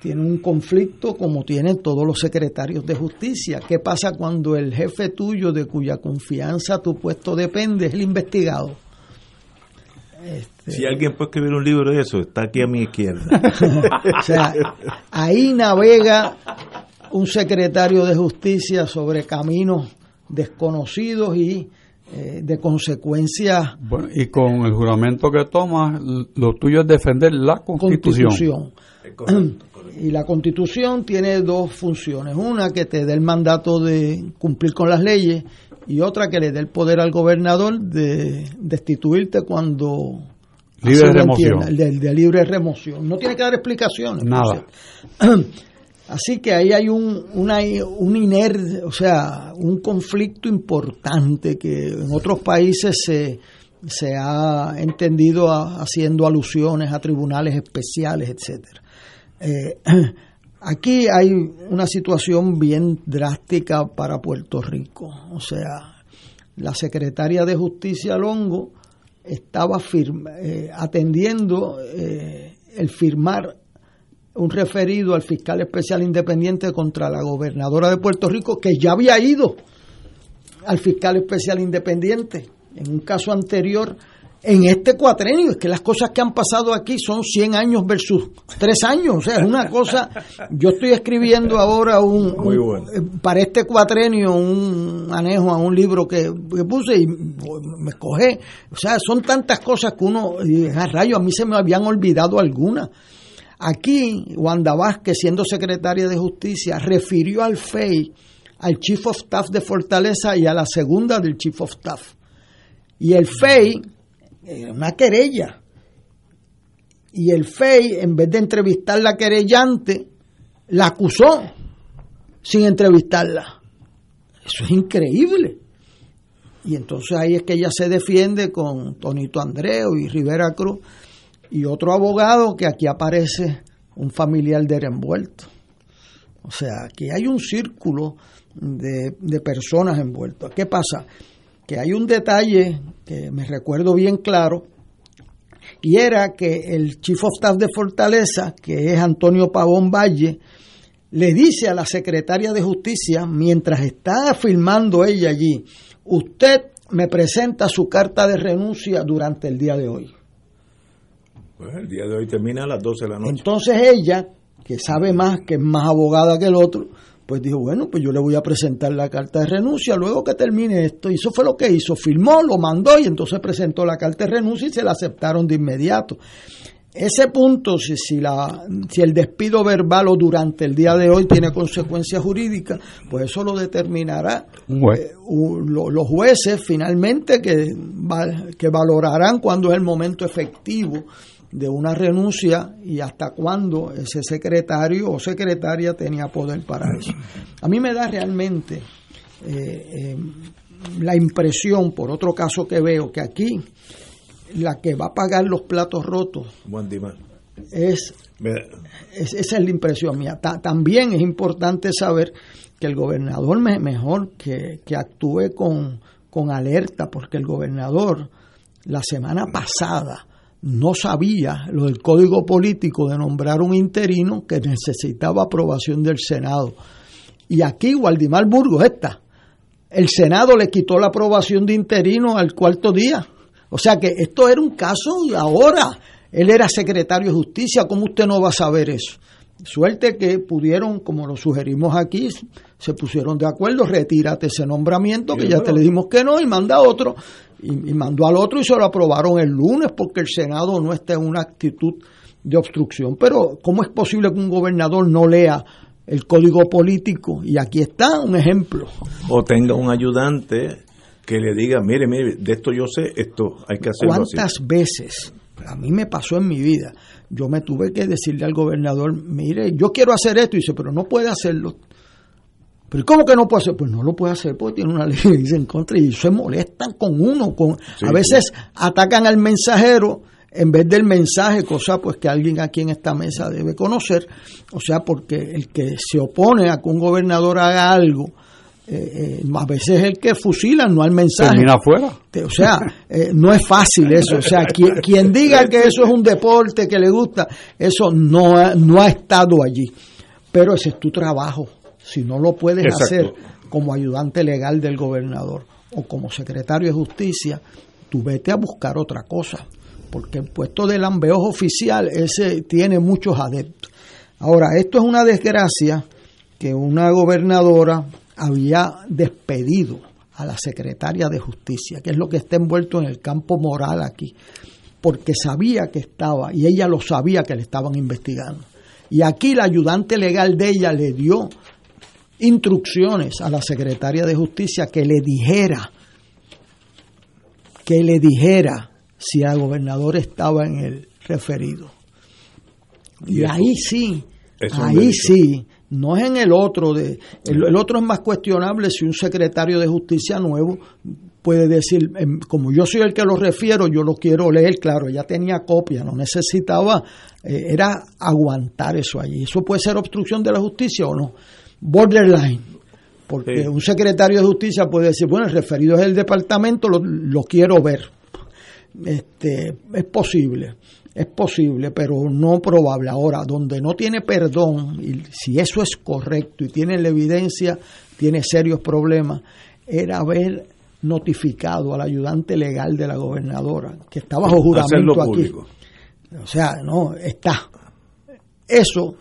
tiene un conflicto como tienen todos los secretarios de justicia. ¿Qué pasa cuando el jefe tuyo, de cuya confianza tu puesto depende, es el investigado? Este, Si alguien puede escribir un libro de eso, está aquí a mi izquierda. (laughs) o sea, ahí navega un secretario de justicia sobre caminos desconocidos y eh, de consecuencias Bueno, y con el juramento que tomas, lo tuyo es defender la constitución. constitución. Y la constitución tiene dos funciones. Una que te dé el mandato de cumplir con las leyes y otra que le dé el poder al gobernador de destituirte cuando... Libre remoción. entienda, de, de libre remoción. No tiene que dar explicaciones. Nada. (clears throat) Así que ahí hay un, una, un iner, o sea, un conflicto importante que en otros países se, se ha entendido a- haciendo alusiones a tribunales especiales, etcétera. Eh, (clears throat) aquí hay una situación bien drástica para Puerto Rico. O sea, la secretaria de Justicia Longo estaba firma- eh, atendiendo eh, el firmar un referido al fiscal especial independiente contra la gobernadora de Puerto Rico, que ya había ido al fiscal especial independiente. En un caso anterior en este cuatrenio. Es que las cosas que han pasado aquí son 100 años versus 3 años. O sea, es una cosa. Yo estoy escribiendo ahora un, Muy bueno. eh, para este cuatrenio un anejo a un libro que, que puse y me escogé. O sea, son tantas cosas que uno. y, a rayo, a mí se me habían olvidado algunas. Aquí, Wanda Vázquez, siendo secretaria de Justicia, refirió al FEI, al Chief of Staff de Fortaleza y a la segunda del Chief of Staff. Y el FEI, una querella. Y el FEI, en vez de entrevistar la querellante, la acusó sin entrevistarla. Eso es increíble. Y entonces ahí es que ella se defiende con Tonito Andreu y Rivera Cruz y otro abogado que aquí aparece un familiar de él envuelto. O sea, aquí hay un círculo de, de personas envueltas. ¿Qué pasa? Que hay un detalle que me recuerdo bien claro, y era que el Chief of Staff de Fortaleza, que es Antonio Pavón Valle, le dice a la secretaria de Justicia, mientras está firmando ella allí, usted me presenta su carta de renuncia durante el día de hoy. Pues el día de hoy termina a las 12 de la noche. Entonces ella, que sabe más, que es más abogada que el otro, pues dijo, bueno, pues yo le voy a presentar la carta de renuncia luego que termine esto. Y eso fue lo que hizo, firmó, lo mandó y entonces presentó la carta de renuncia y se la aceptaron de inmediato. Ese punto, si, si, la, si el despido verbal o durante el día de hoy tiene consecuencias jurídicas, pues eso lo determinará eh, los jueces finalmente que, que valorarán cuándo es el momento efectivo de una renuncia y hasta cuándo ese secretario o secretaria tenía poder para eso. A mí me da realmente eh, eh, la impresión, por otro caso que veo, que aquí la que va a pagar los platos rotos es, es, esa es la impresión mía. también es importante saber que el gobernador me, mejor que, que actúe con, con alerta, porque el gobernador la semana pasada no sabía lo del código político de nombrar un interino que necesitaba aprobación del Senado. Y aquí Waldimar Burgos está. El Senado le quitó la aprobación de interino al cuarto día. O sea que esto era un caso y ahora él era secretario de justicia. ¿Cómo usted no va a saber eso? Suerte que pudieron, como lo sugerimos aquí, se pusieron de acuerdo, retírate ese nombramiento, que ya te le dimos que no, y manda otro y, mandó al otro y se lo aprobaron el lunes porque el Senado no está en una actitud de obstrucción. Pero ¿cómo es posible que un gobernador no lea el código político? Y aquí está un ejemplo. O tenga un ayudante que le diga, mire, mire, de esto yo sé, esto hay que hacerlo ¿Cuántas veces a mí me pasó en mi vida? Yo me tuve que decirle al gobernador, mire, yo quiero hacer esto, y dice, pero no puede hacerlo pero ¿cómo que no puede hacer? Pues no lo puede hacer porque tiene una (laughs) ley que dice en contra y se molestan con uno. Con, a veces atacan al mensajero en vez del mensaje, cosa pues que alguien aquí en esta mesa debe conocer. O sea, porque el que se opone a que un gobernador haga algo, eh, eh, a veces es el que fusila, no al mensaje. Termina afuera. O sea, eh, no es fácil eso. O sea, quien, quien, diga que eso es un deporte que le gusta, eso no, no ha estado allí. Pero ese es tu trabajo si no lo puedes hacer como ayudante legal del gobernador o como secretario de justicia, tú vete a buscar otra cosa, porque el puesto de lambeojo oficial ese tiene muchos adeptos. Ahora, esto es una desgracia que una gobernadora había despedido a la secretaria de justicia, que es lo que está envuelto en el campo moral aquí, porque sabía que estaba, y ella lo sabía que le estaban investigando. Y aquí la ayudante legal de ella le dio instrucciones a la secretaria de justicia que le dijera, que le dijera si el gobernador estaba en el referido. Y, ahí sí, ahí sí, no es en el otro. De, el, otro es más cuestionable si un secretario de justicia nuevo puede decir, em, como yo soy el que lo refiero, yo lo quiero leer, claro, ya tenía copia, no necesitaba, eh, era aguantar eso allí. ¿Eso puede ser obstrucción de la justicia o no? Borderline. Porque un secretario de justicia puede decir, bueno, el referido es el departamento, lo, quiero ver. Este, es posible, es posible, pero no probable. Ahora, donde no tiene perdón, y si eso es correcto y tiene la evidencia, tiene serios problemas, era haber notificado al ayudante legal de la gobernadora, que está bajo juramento aquí. O sea, no, está. Eso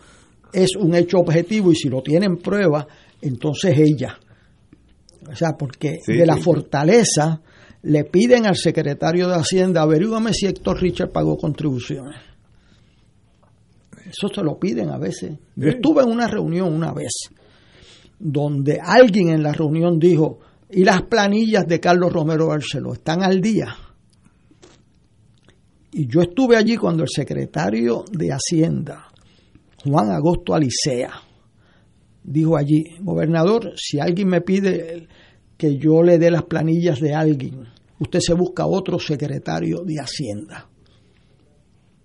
es un hecho objetivo y si lo tienen prueba, entonces ella. O sea, porque de la fortaleza le piden al secretario de Hacienda, averígame si Héctor Richard pagó contribuciones. Eso se lo piden a veces. Yo estuve en una reunión una vez donde alguien en la reunión dijo, y las planillas de Carlos Romero Barceló están al día. Y yo estuve allí cuando el secretario de Hacienda Juan Agosto Alicea. Dijo allí, gobernador, si alguien me pide que yo le dé las planillas de alguien, usted se busca otro secretario de Hacienda.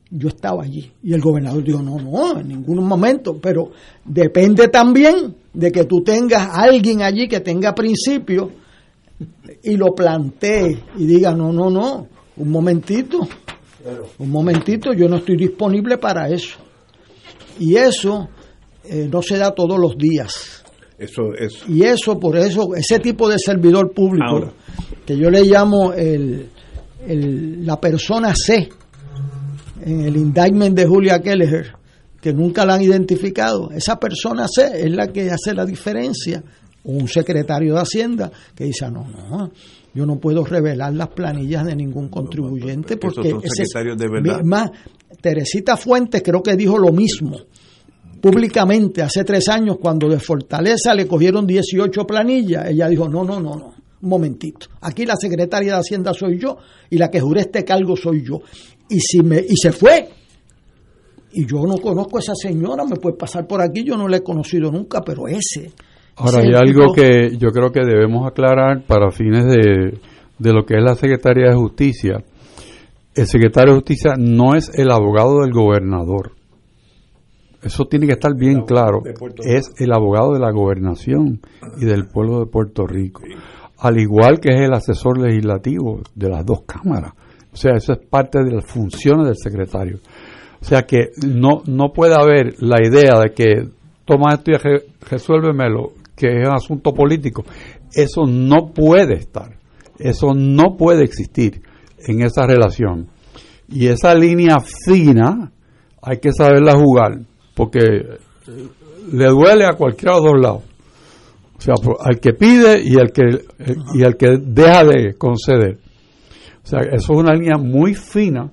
Yo estaba allí y el gobernador dijo, no, no, en ningún momento, pero depende también de que tú tengas alguien allí que tenga principio y lo plantee y diga, no, no, no, un momentito, un momentito, yo no estoy disponible para eso. Y eso eh, no se da todos los días. Eso, eso. Y eso, por eso, ese tipo de servidor público, que yo le llamo el, la persona C, en el indictment de Julia Kelleher, que nunca la han identificado. Esa persona C es la que hace la diferencia. Un secretario de Hacienda que dice, no, no, yo no puedo revelar las planillas de ningún contribuyente porque Esos son secretarios de verdad. Más, Teresita Fuentes creo que dijo lo mismo públicamente hace tres años cuando de Fortaleza le cogieron 18 planillas. Ella dijo, no, no, no, no, un momentito. Aquí la secretaria de Hacienda soy yo y la que juré este cargo soy yo. Y, si me, y se fue. Y yo no conozco a esa señora, me puede pasar por aquí, yo no la he conocido nunca, pero ese. Ahora, hay algo que yo creo que debemos aclarar para fines de, de lo que es la Secretaría de Justicia. El secretario de Justicia no es el abogado del gobernador. Eso tiene que estar bien claro. Es el abogado de la gobernación y del pueblo de Puerto Rico. Al igual que es el asesor legislativo de las dos cámaras. O sea, eso es parte de las funciones del secretario. O sea que no, no puede haber la idea de que toma esto y re- resuélvemelo, que es un asunto político. Eso no puede estar. Eso no puede existir en esa relación. Y esa línea fina hay que saberla jugar, porque eh, le duele a cualquiera de los dos lados. O sea, por- al que pide y al que, y al que deja de conceder. O sea, eso es una línea muy fina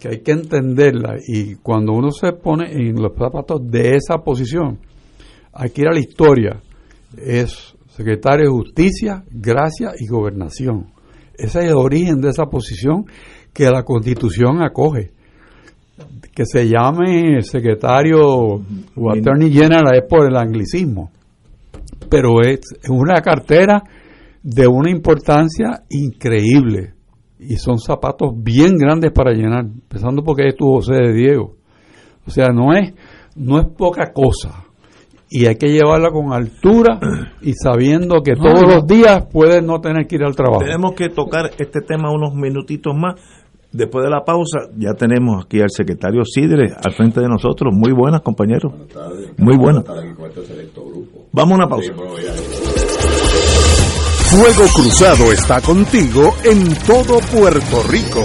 que hay que entenderla y cuando uno se pone en los zapatos de esa posición, hay que ir a la historia. Es secretario de Justicia, Gracia y Gobernación. Ese es el origen de esa posición que la Constitución acoge. Que se llame secretario o Attorney General es por el anglicismo, pero es una cartera de una importancia increíble y son zapatos bien grandes para llenar, empezando porque es tu José de Diego. O sea, no es, no es poca cosa. Y hay que llevarla con altura y sabiendo que todos no. los días puedes no tener que ir al trabajo. Tenemos que tocar este tema unos minutitos más. Después de la pausa, ya tenemos aquí al secretario Sidre al frente de nosotros. Muy buenas, compañeros. Muy buenas. Vamos a una pausa. Fuego Cruzado está contigo en todo Puerto Rico.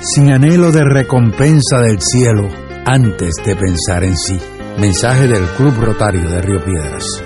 sin anhelo de recompensa del cielo, antes de pensar en sí. Mensaje del Club Rotario de Río Piedras.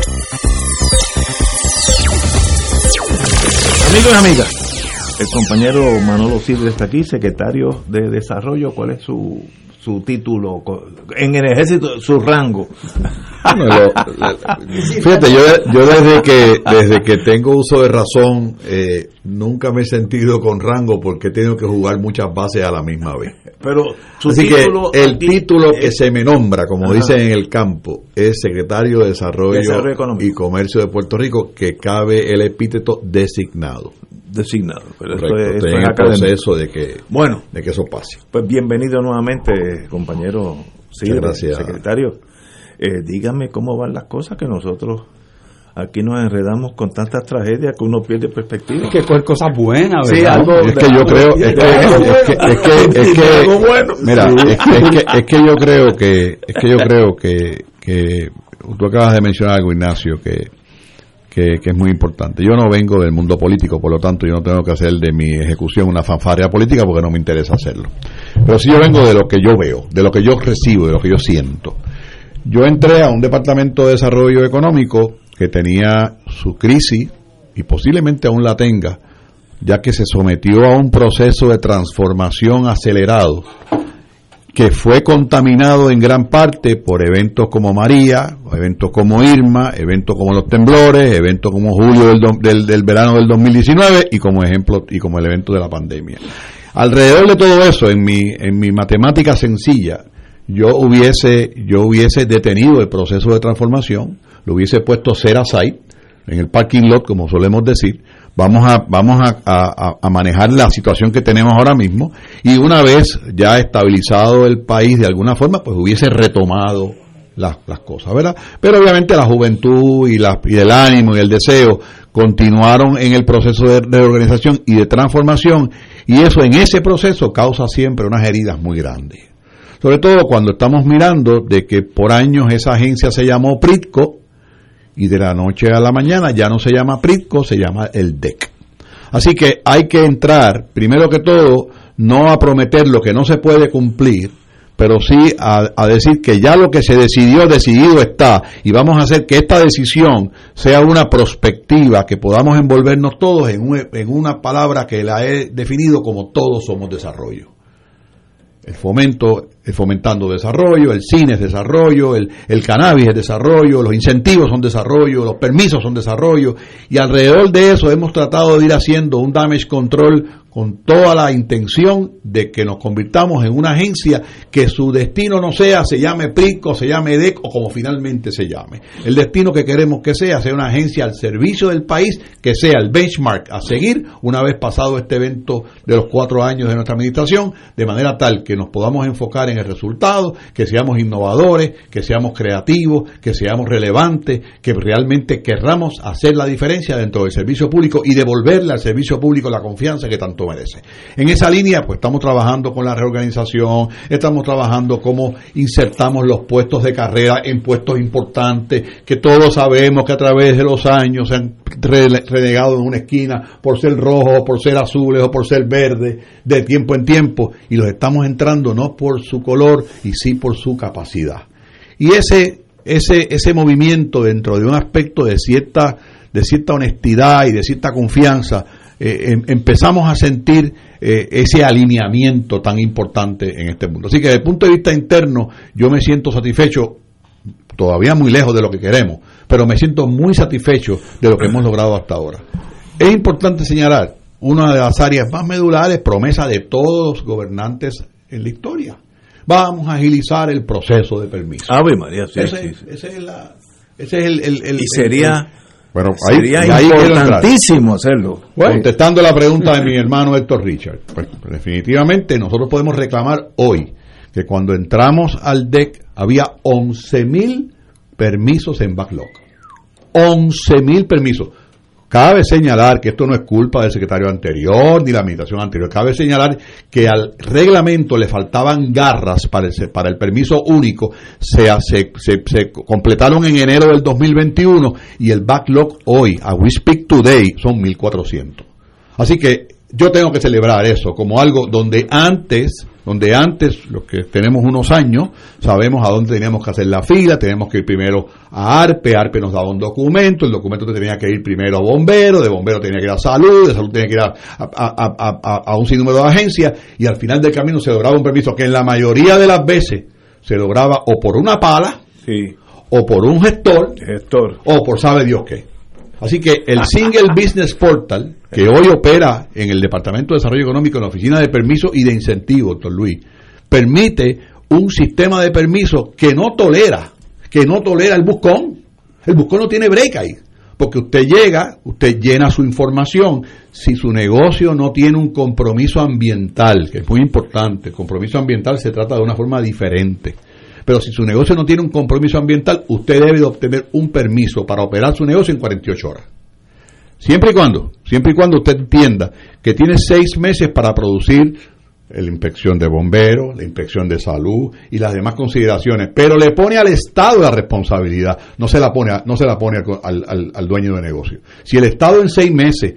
Amigos y amigas, el compañero Manolo Sidre está aquí, secretario de Desarrollo. ¿Cuál es su, su título? En el ejército, su rango. Bueno, lo- fíjate, yo, yo desde que desde que tengo uso de razón eh, nunca me he sentido con rango porque he tenido que jugar muchas bases a la misma vez. Pero su Así título que el aquí título que se me nombra, como Ajá. dicen en el campo, es secretario de Desarrollo, y Comercio de Puerto Rico, que cabe el epíteto designado. Designado, pero esto Correcto, es- esto estoy es en el académico. proceso de que, Bueno. de que eso pase. Pues bienvenido nuevamente, compañero gracias. secretario. Eh, dígame cómo van las cosas que nosotros aquí nos enredamos con tantas tragedias que uno pierde perspectiva. Es que coger cosas buenas, Sí, ¿verdad? algo es que yo creo es que es que (laughs) mira Sí. es yo creo que es que yo creo que que tú acabas de mencionar algo Ignacio que que, que es muy importante. Yo no vengo del mundo político, por lo tanto yo no tengo que hacer de mi ejecución una fanfarria política porque no me interesa hacerlo. Pero sí yo vengo de lo que yo veo, de lo que yo recibo, de lo que yo siento. Yo entré a un departamento de desarrollo económico que tenía su crisis y posiblemente aún la tenga, ya que se sometió a un proceso de transformación acelerado que fue contaminado en gran parte por eventos como María, eventos como Irma, eventos como los temblores, eventos como julio del, del, del verano del 2019 y como ejemplo y como el evento de la pandemia. Alrededor de todo eso, en mi, en mi matemática sencilla, yo hubiese, yo hubiese detenido el proceso de transformación, lo hubiese puesto cera site en el parking lot, como solemos decir, vamos a vamos a, a- manejar la situación que tenemos ahora mismo y una vez ya estabilizado el país de alguna forma, pues hubiese retomado las, las cosas, ¿verdad? Pero obviamente la juventud y, la, y el ánimo y el deseo continuaron en el proceso de, de organización y de transformación y eso en ese proceso causa siempre unas heridas muy grandes. Sobre todo cuando estamos mirando de que por años esa agencia se llamó Pritco y de la noche a la mañana ya no se llama Pritco, se llama el DEC. Así que hay que entrar, primero que todo, no a prometer lo que no se puede cumplir, pero sí a, decir que ya lo que se decidió, decidido está, y vamos a hacer que esta decisión sea una prospectiva, que podamos envolvernos todos en, un- en una palabra que la he definido como todos somos desarrollo. El fomento el fomentando desarrollo, el cine es desarrollo, el, el cannabis es desarrollo, los incentivos son desarrollo, los permisos son desarrollo, y alrededor de eso hemos tratado de ir haciendo un damage control con toda la intención de que nos convirtamos en una agencia que su destino no sea, se llame PRICO, se llame DEC o como finalmente se llame. El destino que queremos que sea, sea una agencia al servicio del país, que sea el benchmark a seguir una vez pasado este evento de los cuatro años de nuestra administración, de manera tal que nos podamos enfocar en el resultado, que seamos innovadores, que seamos creativos, que seamos relevantes, que realmente querramos hacer la diferencia dentro del servicio público y devolverle al servicio público la confianza que tanto merece. En esa línea, pues estamos trabajando con la reorganización, estamos trabajando cómo insertamos los puestos de carrera en puestos importantes, que todos sabemos que a través de los años se han renegado en una esquina por ser rojos, por ser azules o por ser verdes, de tiempo en tiempo, y los estamos entrando no por su color y sí por su capacidad. Y ese, ese, ese movimiento dentro de un aspecto de cierta, de cierta honestidad y de cierta confianza, eh, em- empezamos a sentir eh, ese alineamiento tan importante en este mundo. Así que desde el punto de vista interno, yo me siento satisfecho, todavía muy lejos de lo que queremos, pero me siento muy satisfecho de lo que hemos logrado hasta ahora. Es importante señalar una de las áreas más medulares, promesa de todos los gobernantes en la historia. Vamos a agilizar el proceso de permiso. Ave María, sí, ese, sí, sí. ese es la- ese es el, el- el- Y sería, el- bueno, ahí- sería ahí importantísimo hacerlo. Contestando la pregunta de mi hermano Héctor Richard, pues, definitivamente nosotros podemos reclamar hoy que cuando entramos al DEC había 11 mil permisos en backlog. 11 mil permisos. Cabe señalar que esto no es culpa del secretario anterior ni la administración anterior. Cabe señalar que al reglamento le faltaban garras para el, permiso único. Se, se completaron en enero del 2021 y el backlog hoy, a we speak today, son 1400. Así que yo tengo que celebrar eso como algo donde antes, donde antes, los que tenemos unos años, sabemos a dónde teníamos que hacer la fila, tenemos que ir primero a ARPE, ARPE nos daba un documento, el documento te tenía que ir primero a bombero, de bombero tenía que ir a salud, de salud tenía que ir a, a- a- a- un sinnúmero de agencias, y al final del camino se lograba un permiso que en la mayoría de las veces se lograba o por una pala, o por un gestor, gestor, o por sabe Dios qué. Así que el (laughs) Single Business Portal, que hoy opera en el Departamento de Desarrollo Económico, en la Oficina de Permiso y de Incentivo, doctor Luis, permite un sistema de permiso que no tolera, que no tolera el buscón. El buscón no tiene break ahí. Porque usted llega, usted llena su información. Si su negocio no tiene un compromiso ambiental, que es muy importante, el compromiso ambiental se trata de una forma diferente. Pero si su negocio no tiene un compromiso ambiental, usted debe de obtener un permiso para operar su negocio en 48 horas. Siempre y cuando, siempre y cuando usted entienda que tiene seis meses para producir la inspección de bomberos, la inspección de salud y las demás consideraciones, pero le pone al Estado la responsabilidad, no se la pone, no se la pone al, al, al dueño de negocio. Si el Estado en seis meses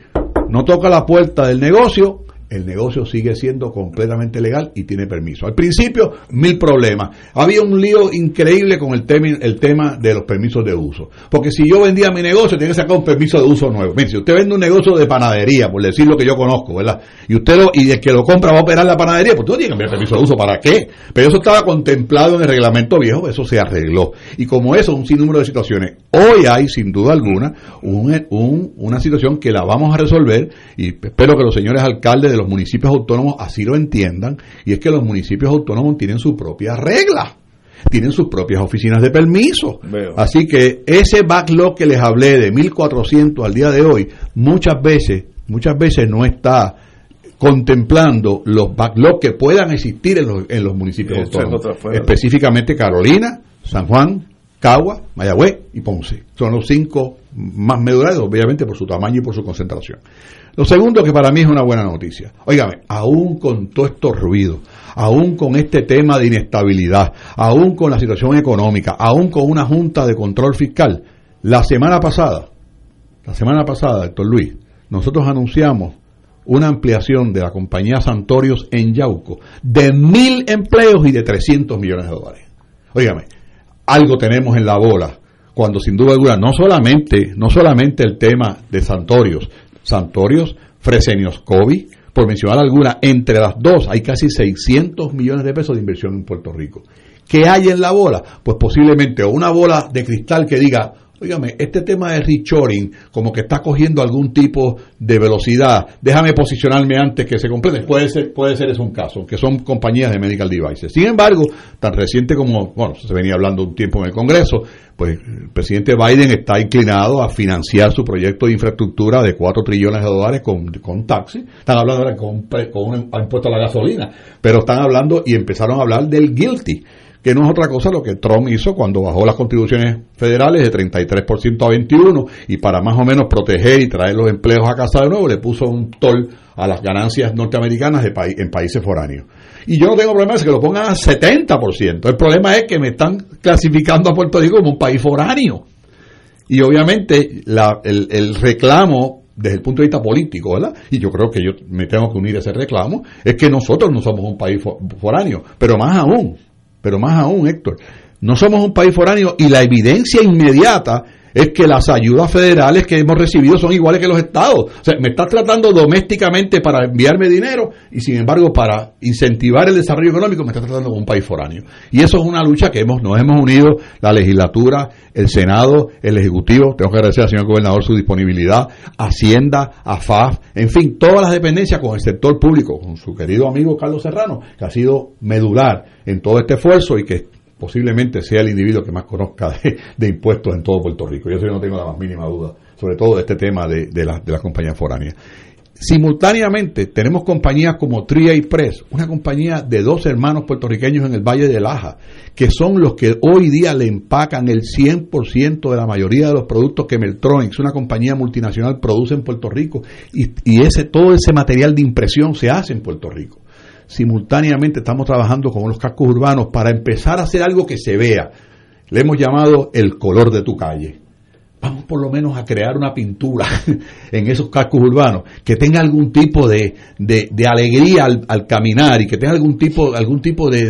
no toca la puerta del negocio, el negocio sigue siendo completamente legal y tiene permiso. Al principio, mil problemas. Había un lío increíble con el tema, el tema de los permisos de uso. Porque si yo vendía mi negocio, tenía que sacar un permiso de uso nuevo. Mire, si usted vende un negocio de panadería, por decir lo que yo conozco, ¿verdad? Y usted lo, y el que lo compra va a operar la panadería, pues tú no tienes que enviar permiso de uso. ¿Para qué? Pero eso estaba contemplado en el reglamento viejo, eso se arregló. Y como eso, un sinnúmero de situaciones. Hoy hay, sin duda alguna, un, un, una situación que la vamos a resolver y espero que los señores alcaldes de los municipios autónomos así lo entiendan, y es que los municipios autónomos tienen su propia regla, tienen sus propias oficinas de permiso. Así que ese backlog que les hablé de 1400 al día de hoy, muchas veces, muchas veces no está contemplando los backlogs que puedan existir en los, en los municipios autónomos, específicamente Carolina, San Juan, Cagua, Mayagüez y Ponce. Son los cinco más medulares, obviamente por su tamaño y por su concentración. Lo segundo que para mí es una buena noticia. Óigame, aún con todo estos ruidos, aún con este tema de inestabilidad, aún con la situación económica, aún con una junta de control fiscal, la semana pasada, la semana pasada, doctor Luis, nosotros anunciamos una ampliación de la compañía Santorios en Yauco de mil empleos y de 300 millones de dólares. Óigame, algo tenemos en la bola cuando sin duda alguna no solamente no solamente el tema de Santorios, Santorios, Fresenios Covi, por mencionar alguna, entre las dos hay casi 600 millones de pesos de inversión en Puerto Rico. ¿Qué hay en la bola? Pues posiblemente una bola de cristal que diga, Óigame, este tema de reshoring, como que está cogiendo algún tipo de velocidad, déjame posicionarme antes que se complete. Puede ser, puede ser eso un caso, que son compañías de medical devices. Sin embargo, tan reciente como, bueno, se venía hablando un tiempo en el Congreso, pues el presidente Biden está inclinado a financiar su proyecto de infraestructura de 4 trillones de dólares con, con taxi. Están hablando ahora con, con un impuesto a la gasolina, pero están hablando y empezaron a hablar del guilty que no es otra cosa lo que Trump hizo cuando bajó las contribuciones federales de 33% a 21% y para más o menos proteger y traer los empleos a casa de nuevo le puso un toll a las ganancias norteamericanas de en países foráneos. Y yo no tengo problema de que lo pongan a 70%. El problema es que me están clasificando a Puerto Rico como un país foráneo. Y obviamente el reclamo desde el punto de vista político, ¿verdad? Y yo creo que yo me tengo que unir a ese reclamo, es que nosotros no somos un país foráneo, pero más aún, pero más aún, Héctor, no somos un país foráneo y la evidencia inmediata es que las ayudas federales que hemos recibido son iguales que los estados. O sea, me estás tratando domésticamente para enviarme dinero y sin embargo para incentivar el desarrollo económico me estás tratando como un país foráneo. Y eso es una lucha que hemos, nos hemos unido la legislatura, el Senado, el Ejecutivo, tengo que agradecer al señor gobernador su disponibilidad, Hacienda, AFAF, en fin, todas las dependencias con el sector público, con su querido amigo Carlos Serrano, que ha sido medular en todo este esfuerzo y que posiblemente sea el individuo que más conozca de, impuestos en todo Puerto Rico. Yo no tengo la más mínima duda, sobre todo de este tema de, de, la, de las compañías foráneas. Simultáneamente tenemos compañías como Tria y Press, una compañía de dos hermanos puertorriqueños en el Valle de Laja, que son los que hoy día le empacan el 100% de la mayoría de los productos que Meltronics, una compañía multinacional, produce en Puerto Rico y, y ese todo ese material de impresión se hace en Puerto Rico simultáneamente estamos trabajando con los cascos urbanos para empezar a hacer algo que se vea. Le hemos llamado el color de tu calle vamos por lo menos a crear una pintura en esos cascos urbanos que tenga algún tipo de, de, alegría al, caminar y que tenga algún tipo, algún tipo de,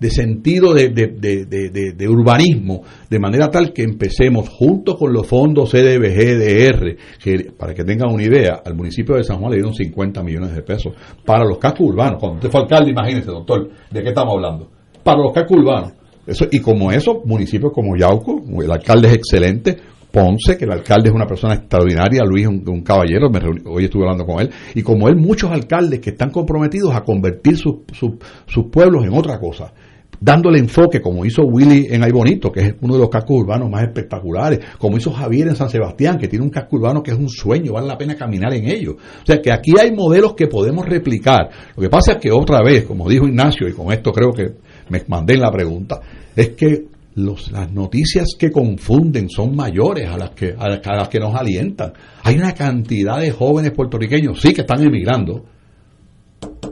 de sentido de, urbanismo, de manera tal que empecemos junto con los fondos CDBG, que para que tengan una idea, al municipio de San Juan le dieron 50 millones de pesos para los cascos urbanos. Cuando usted fue alcalde, imagínese, doctor, ¿de qué estamos hablando? Para los cascos urbanos eso, y como eso, municipios como Yauco, el alcalde es excelente, Ponce, que el alcalde es una persona extraordinaria, Luis un, un caballero, hoy estuve hablando con él, y como él, muchos alcaldes que están comprometidos a convertir sus pueblos en otra cosa, dándole enfoque, como hizo Willy en Ay Bonito, que es uno de los cascos urbanos más espectaculares, como hizo Javier en San Sebastián, que tiene un casco urbano que es un sueño, vale la pena caminar en ello. O sea que aquí hay modelos que podemos replicar. Lo que pasa es que otra vez, como dijo Ignacio, y con esto creo que me mandé en la pregunta, es que los, las noticias que confunden son mayores a las que, a las, que nos alientan. Hay una cantidad de jóvenes puertorriqueños, sí, que están emigrando,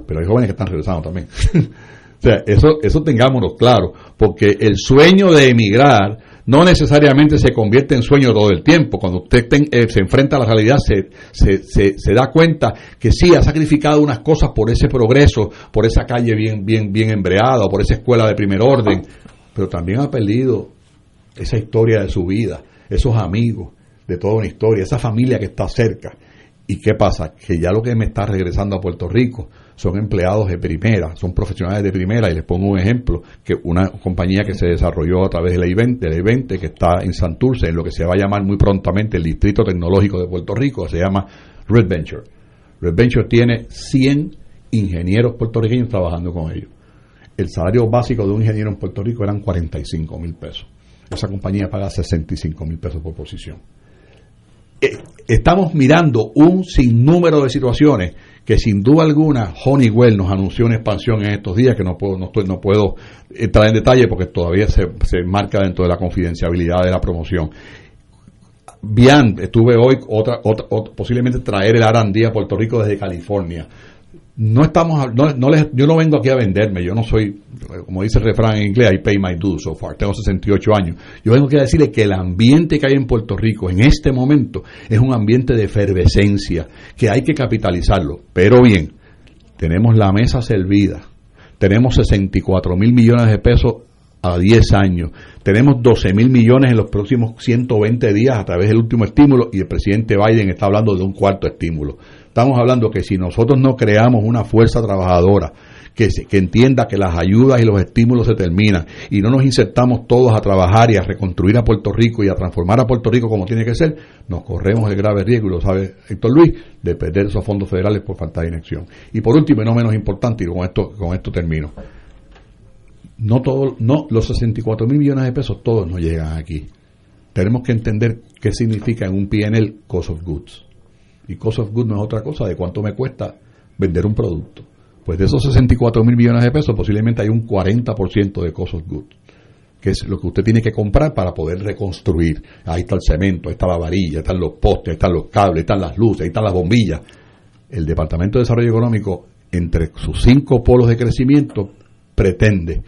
pero hay jóvenes que están regresando también. (laughs) o sea, eso, eso tengámonos claro, porque el sueño de emigrar no necesariamente se convierte en sueño todo el tiempo. Cuando usted eh, se enfrenta a la realidad, se, se, se, da cuenta que sí, ha sacrificado unas cosas por ese progreso, por esa calle bien, bien, bien embreada, o por esa escuela de primer orden, pero también ha perdido esa historia de su vida, esos amigos de toda una historia, esa familia que está cerca. ¿Y qué pasa? Que ya lo que me está regresando a Puerto Rico son empleados de primera, son profesionales de primera, y les pongo un ejemplo, que una compañía que se desarrolló a través de la Evente, de la que está en Santurce, en lo que se va a llamar muy prontamente el Distrito Tecnológico de Puerto Rico, se llama Red Venture. Red Venture tiene 100 ingenieros puertorriqueños trabajando con ellos el salario básico de un ingeniero en Puerto Rico eran 45 mil pesos. Esa compañía paga 65 mil pesos por posición. Eh, estamos mirando un sinnúmero de situaciones que sin duda alguna Honeywell nos anunció una expansión en estos días que no puedo no, estoy, no puedo entrar en detalle porque todavía se, se marca dentro de la confidencialidad de la promoción. Bien, estuve hoy otra, otra, posiblemente traer el R&D a Puerto Rico desde California no estamos no, no les, yo no vengo aquí a venderme yo no soy como dice el refrán en inglés I pay my dues so far tengo 68 años. Yo vengo aquí a decirle que el ambiente que hay en Puerto Rico en este momento es un ambiente de efervescencia que hay que capitalizarlo. Pero bien tenemos la mesa servida tenemos 64 mil millones de pesos a 10 años tenemos 12 mil millones en los próximos 120 días a través del último estímulo y el presidente Biden está hablando de un cuarto estímulo Estamos hablando que si nosotros no creamos una fuerza trabajadora que, entienda que las ayudas y los estímulos se terminan y no nos insertamos todos a trabajar y a reconstruir a Puerto Rico y a transformar a Puerto Rico como tiene que ser, nos corremos el grave riesgo, y lo sabe Héctor Luis, de perder esos fondos federales por falta de inacción. Y por último, y no menos importante, y con esto, con esto termino, no todo, no, los 64 mil millones de pesos todos no llegan aquí. Tenemos que entender qué significa en un PNL cost of goods y cost of goods no es otra cosa de cuánto me cuesta vender un producto. Pues de esos 64 mil millones de pesos, posiblemente hay un 40% de cost of goods, que es lo que usted tiene que comprar para poder reconstruir. Ahí está el cemento, ahí está la varilla, están los postes, ahí están los cables, ahí están las luces, ahí están las bombillas. El Departamento de Desarrollo Económico, entre sus cinco polos de crecimiento, pretende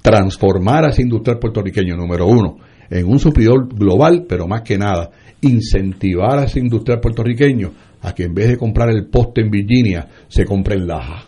transformar a ese industrial puertorriqueño, número uno, en un suplidor global, pero más que nada, incentivar a ese industrial puertorriqueño a que en vez de comprar el poste en Virginia, se compre en Laja.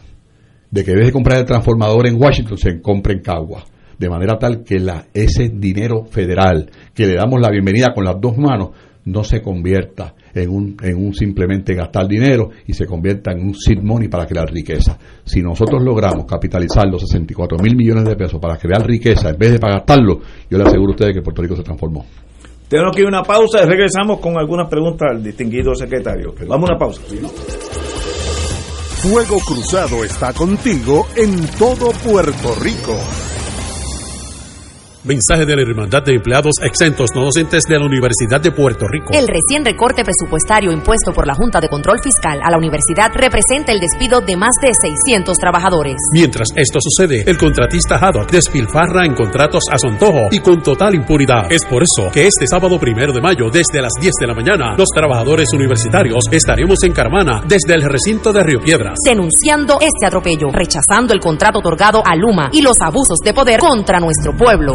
De que en vez de comprar el transformador en Washington, se compre en Cagua. De manera tal que la, ese dinero federal, que le damos la bienvenida con las dos manos, no se convierta en un, en un simplemente gastar dinero y se convierta en un seed money para crear riqueza. Si nosotros logramos capitalizar los 64 mil millones de pesos para crear riqueza en vez de para gastarlo, yo le aseguro a ustedes que Puerto Rico se transformó. Tenemos que ir a una pausa y regresamos con algunas preguntas al distinguido secretario. Vamos a una pausa. Fuego Cruzado está contigo en todo Puerto Rico. Mensaje de la Hermandad de Empleados Exentos No Docentes de la Universidad de Puerto Rico. El recién recorte presupuestario impuesto por la Junta de Control Fiscal a la universidad representa el despido de más de 600 trabajadores. Mientras esto sucede, el contratista Haddock despilfarra en contratos a su antojo y con total impunidad. Es por eso que este sábado primero de mayo, desde las 10 de la mañana, los trabajadores universitarios estaremos en Carmana, desde el recinto de Río Piedras. Denunciando este atropello, rechazando el contrato otorgado a Luma y los abusos de poder contra nuestro pueblo.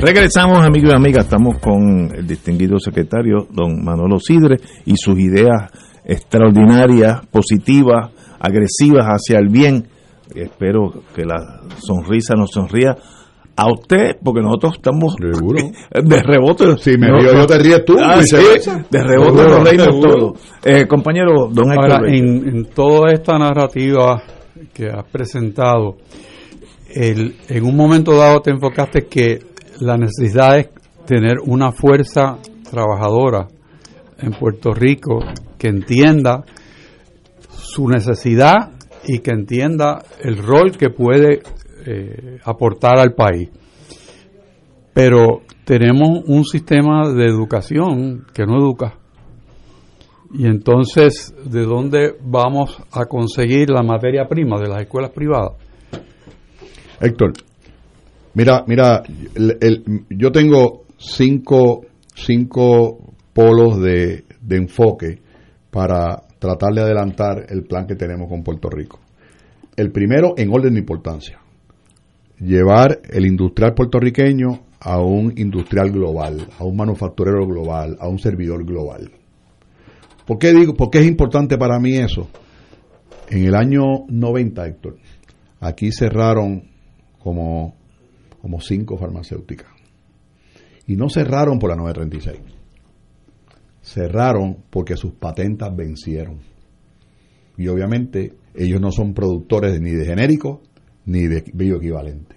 Regresamos, amigos y amigas. Estamos con el distinguido secretario, don Manolo Sidre, y sus ideas extraordinarias, positivas, agresivas hacia el bien. Espero que la sonrisa nos sonría a usted, porque nosotros estamos (laughs) de rebote. Si me río yo, te ríes tú. Ah, sí, de rebote nos reímos todos. Eh, compañero, don. Ahora, en, en toda esta narrativa que has presentado, el, en un momento dado te enfocaste que la necesidad es tener una fuerza trabajadora en Puerto Rico que entienda su necesidad y que entienda el rol que puede eh, aportar al país. Pero tenemos un sistema de educación que no educa. Y entonces, ¿de dónde vamos a conseguir la materia prima de las escuelas privadas? Héctor, mira, mira, el- yo tengo cinco, cinco polos de, de enfoque para tratar de adelantar el plan que tenemos con Puerto Rico. El primero, en orden de importancia, llevar el industrial puertorriqueño a un industrial global, a un manufacturero global, a un servidor global. ¿Por qué digo, por qué es importante para mí eso? En el año 90, Héctor, aquí cerraron como, como cinco farmacéuticas. Y no cerraron por la 936. Cerraron porque sus patentas vencieron. Y obviamente ellos no son productores ni de genéricos ni de bioequivalente.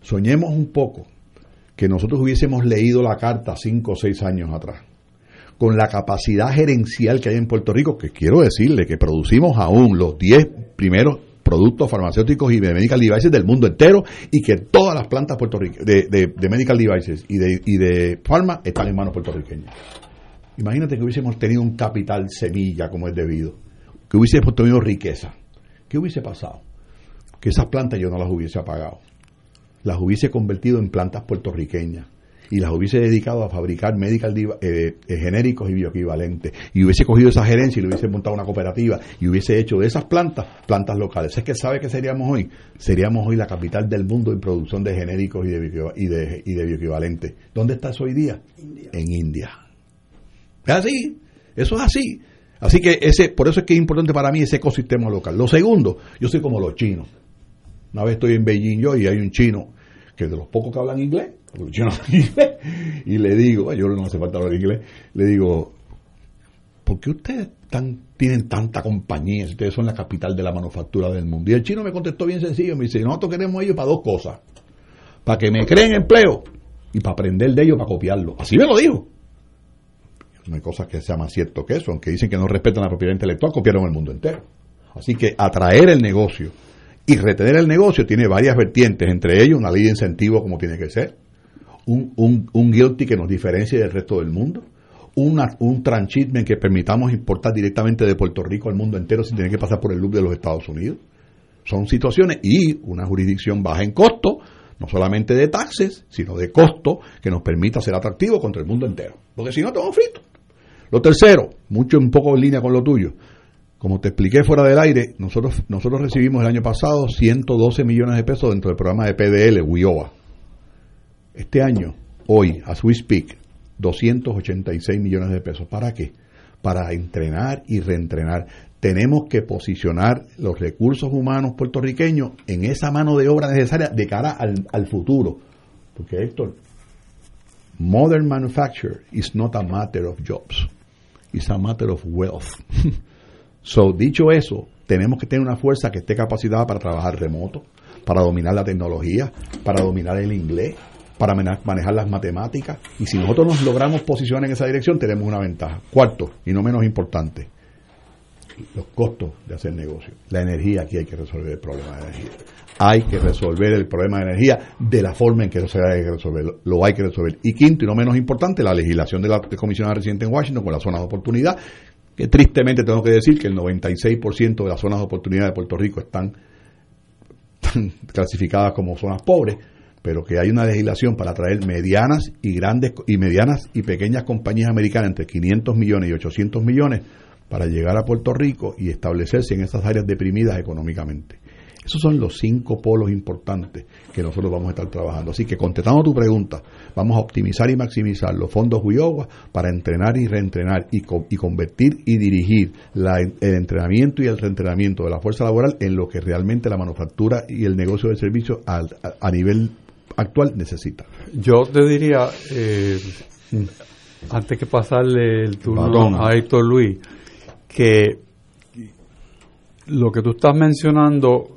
Soñemos un poco que nosotros hubiésemos leído la carta cinco o seis años atrás, con la capacidad gerencial que hay en Puerto Rico, que quiero decirle que producimos aún los 10 primeros productos farmacéuticos y de medical devices del mundo entero y que todas las plantas de, de- de medical devices y de, y de pharma están en manos puertorriqueñas. Imagínate que hubiésemos tenido un capital semilla como es debido, que hubiésemos tenido riqueza. ¿Qué hubiese pasado? Que esas plantas yo no las hubiese apagado. Las hubiese convertido en plantas puertorriqueñas y las hubiese dedicado a fabricar medical eh, genéricos y bioequivalentes. Y hubiese cogido esa gerencia y le hubiese montado una cooperativa y hubiese hecho de esas plantas plantas locales. Es que sabe que seríamos hoy. Seríamos hoy la capital del mundo en producción de genéricos y de, bioequiva- y de, y de bioequivalentes. ¿Dónde estás hoy día? En India. Es así, eso es así. Así que ese, por eso es que es importante para mí ese ecosistema local. Lo segundo, yo soy como los chinos. Una vez estoy en Beijing yo y hay un chino que de los pocos que hablan inglés, yo no hablo inglés, y le digo, yo no hace falta hablar inglés, le digo, ¿por qué ustedes tan, tienen tanta compañía si ustedes son la capital de la manufactura del mundo? Y el chino me contestó bien sencillo, me dice, nosotros queremos ellos para dos cosas, para que me creen empleo y para aprender de ellos, para copiarlo. Así me lo dijo. No hay cosas que sea más cierto que eso, aunque dicen que no respetan la propiedad intelectual, copiaron el mundo entero. Así que atraer el negocio y retener el negocio tiene varias vertientes, entre ellos una ley de incentivo como tiene que ser, un, un, un guilty que nos diferencie del resto del mundo, una, un transshipment que permitamos importar directamente de Puerto Rico al mundo entero sin tener que pasar por el loop de los Estados Unidos. Son situaciones y una jurisdicción baja en costo, no solamente de taxes, sino de costo que nos permita ser atractivos contra el mundo entero. Porque si no, estamos fritos. Lo tercero, mucho un poco en línea con lo tuyo. Como te expliqué fuera del aire, nosotros, nosotros recibimos el año pasado 112 millones de pesos dentro del programa de PDL, WIOA. Este año, hoy, as we speak, 286 millones de pesos. ¿Para qué? Para entrenar y reentrenar. Tenemos que posicionar los recursos humanos puertorriqueños en esa mano de obra necesaria de cara al, al futuro. Porque, Héctor, modern manufacture is not a matter of jobs, it's a matter of wealth. (laughs) so, dicho eso, tenemos que tener una fuerza que esté capacitada para trabajar remoto, para dominar la tecnología, para dominar el inglés, para manejar las matemáticas. Y si nosotros nos logramos posicionar en esa dirección, tenemos una ventaja. Cuarto, y no menos importante, los costos de hacer negocio. La energía, aquí hay que resolver el problema de energía. Hay que resolver el problema de energía de la forma en que se hay que resolverlo. Lo hay que resolver. Y quinto, y no menos importante, la legislación de la comisionada residente en Washington con las zonas de oportunidad, que tristemente tengo que decir que el 96% de las zonas de oportunidad de Puerto Rico están (laughs) clasificadas como zonas pobres, pero que hay una legislación para atraer medianas y grandes y medianas y pequeñas compañías americanas entre 500 millones y 800 millones para llegar a Puerto Rico y establecerse en esas áreas deprimidas económicamente. Esos son los cinco polos importantes que nosotros vamos a estar trabajando. Así que contestando tu pregunta, vamos a optimizar y maximizar los fondos Huyoga para entrenar y reentrenar y, y convertir y dirigir la, el entrenamiento y el reentrenamiento de la fuerza laboral en lo que realmente la manufactura y el negocio de servicios a, a, nivel actual necesita. Yo te diría, eh, antes que pasarle el turno a Héctor Luis, que lo que tú estás mencionando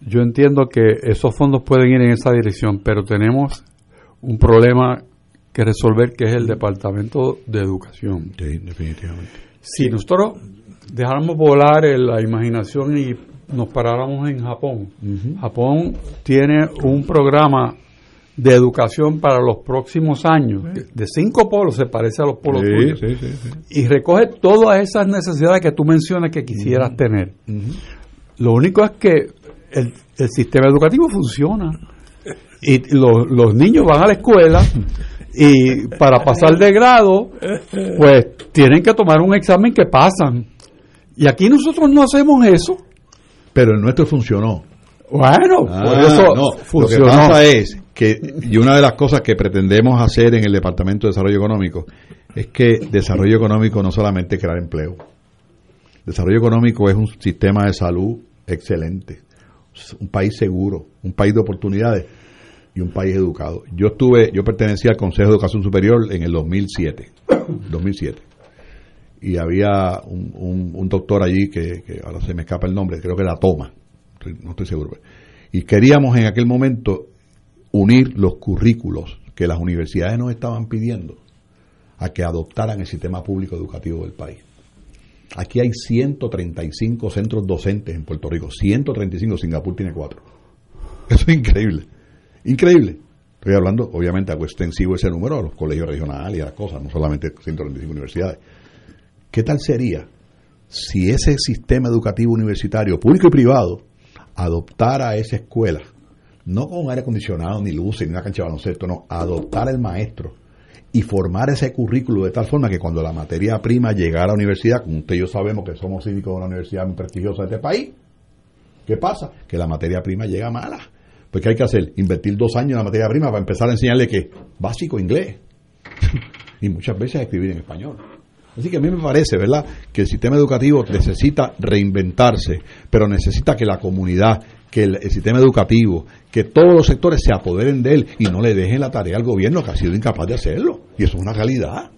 yo entiendo que esos fondos pueden ir en esa dirección, pero tenemos un problema que resolver que es el Departamento de Educación. Sí, definitivamente. Si nosotros dejáramos volar la imaginación y nos paráramos en Japón, Japón tiene un programa de educación para los próximos años, de cinco polos, se parece a los polos tuyos, y recoge todas esas necesidades que tú mencionas que quisieras tener. Lo único es que el, sistema educativo funciona y los, los niños van a la escuela y para pasar de grado pues tienen que tomar un examen que pasan. Y aquí nosotros no hacemos eso. Pero el nuestro funcionó. Bueno por ah, eso funcionó. lo que pasa es que y una de las cosas que pretendemos hacer en el departamento de desarrollo económico es que desarrollo económico no solamente crear empleo desarrollo económico es un sistema de salud excelente un país seguro, un país de oportunidades y un país educado. Yo estuve, yo pertenecía al Consejo de Educación Superior en el 2007, 2007 y había un, doctor allí que, ahora se me escapa el nombre, creo que era Toma, no estoy seguro. Y queríamos en aquel momento unir los currículos que las universidades nos estaban pidiendo a que adoptaran el sistema público educativo del país. Aquí hay 135 centros docentes en Puerto Rico. 135, Singapur tiene cuatro. (laughs) Eso es increíble. Increíble. Estoy hablando, obviamente, algo extensivo ese número a los colegios regionales y a las cosas, no solamente 135 universidades. ¿Qué tal sería si ese sistema educativo universitario, público y privado, adoptara esa escuela, no con aire acondicionado, ni luces, ni una cancha de baloncesto, no, adoptara el maestro y formar ese currículo de tal forma que cuando la materia prima llega a la universidad, como usted y yo sabemos que somos cívicos de una universidad muy prestigiosa de este país, ¿qué pasa? Que la materia prima llega mala. Pues ¿qué hay que hacer? Invertir dos años en la materia prima para empezar a enseñarle que básico inglés (laughs) y muchas veces escribir en español. Así que a mí me parece, ¿verdad?, que el sistema educativo necesita reinventarse, pero necesita que la comunidad, que el, sistema educativo, que todos los sectores se apoderen de él y no le dejen la tarea al gobierno que ha sido incapaz de hacerlo. Y eso es una realidad.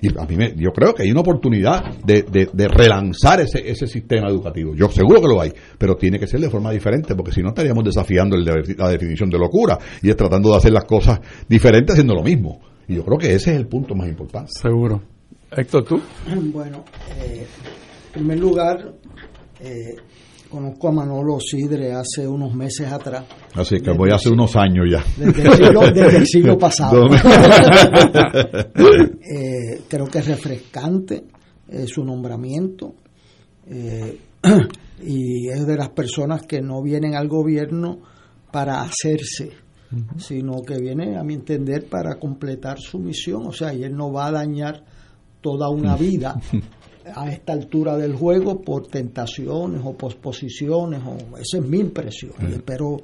Y a mí me, yo creo que hay una oportunidad de, de, relanzar ese, ese sistema educativo. Yo seguro que lo hay, pero tiene que ser de forma diferente, porque si no estaríamos desafiando la definición de locura y es tratando de hacer las cosas diferentes haciendo lo mismo. Y yo creo que ese es el punto más importante. Seguro. Héctor, ¿tú? Bueno, eh, en primer lugar, eh, conozco a Manolo Sidre hace unos meses atrás. Así que voy hace unos años ya. Desde el siglo, pasado. (laughs) (laughs) Eh, creo que es refrescante su nombramiento (clears throat) y es de las personas que no vienen al gobierno para hacerse, sino que viene, a mi entender, para completar su misión. O sea, y él no va a dañar toda una (laughs) vida a esta altura del juego por tentaciones o posposiciones. O, esa es mi impresión. pero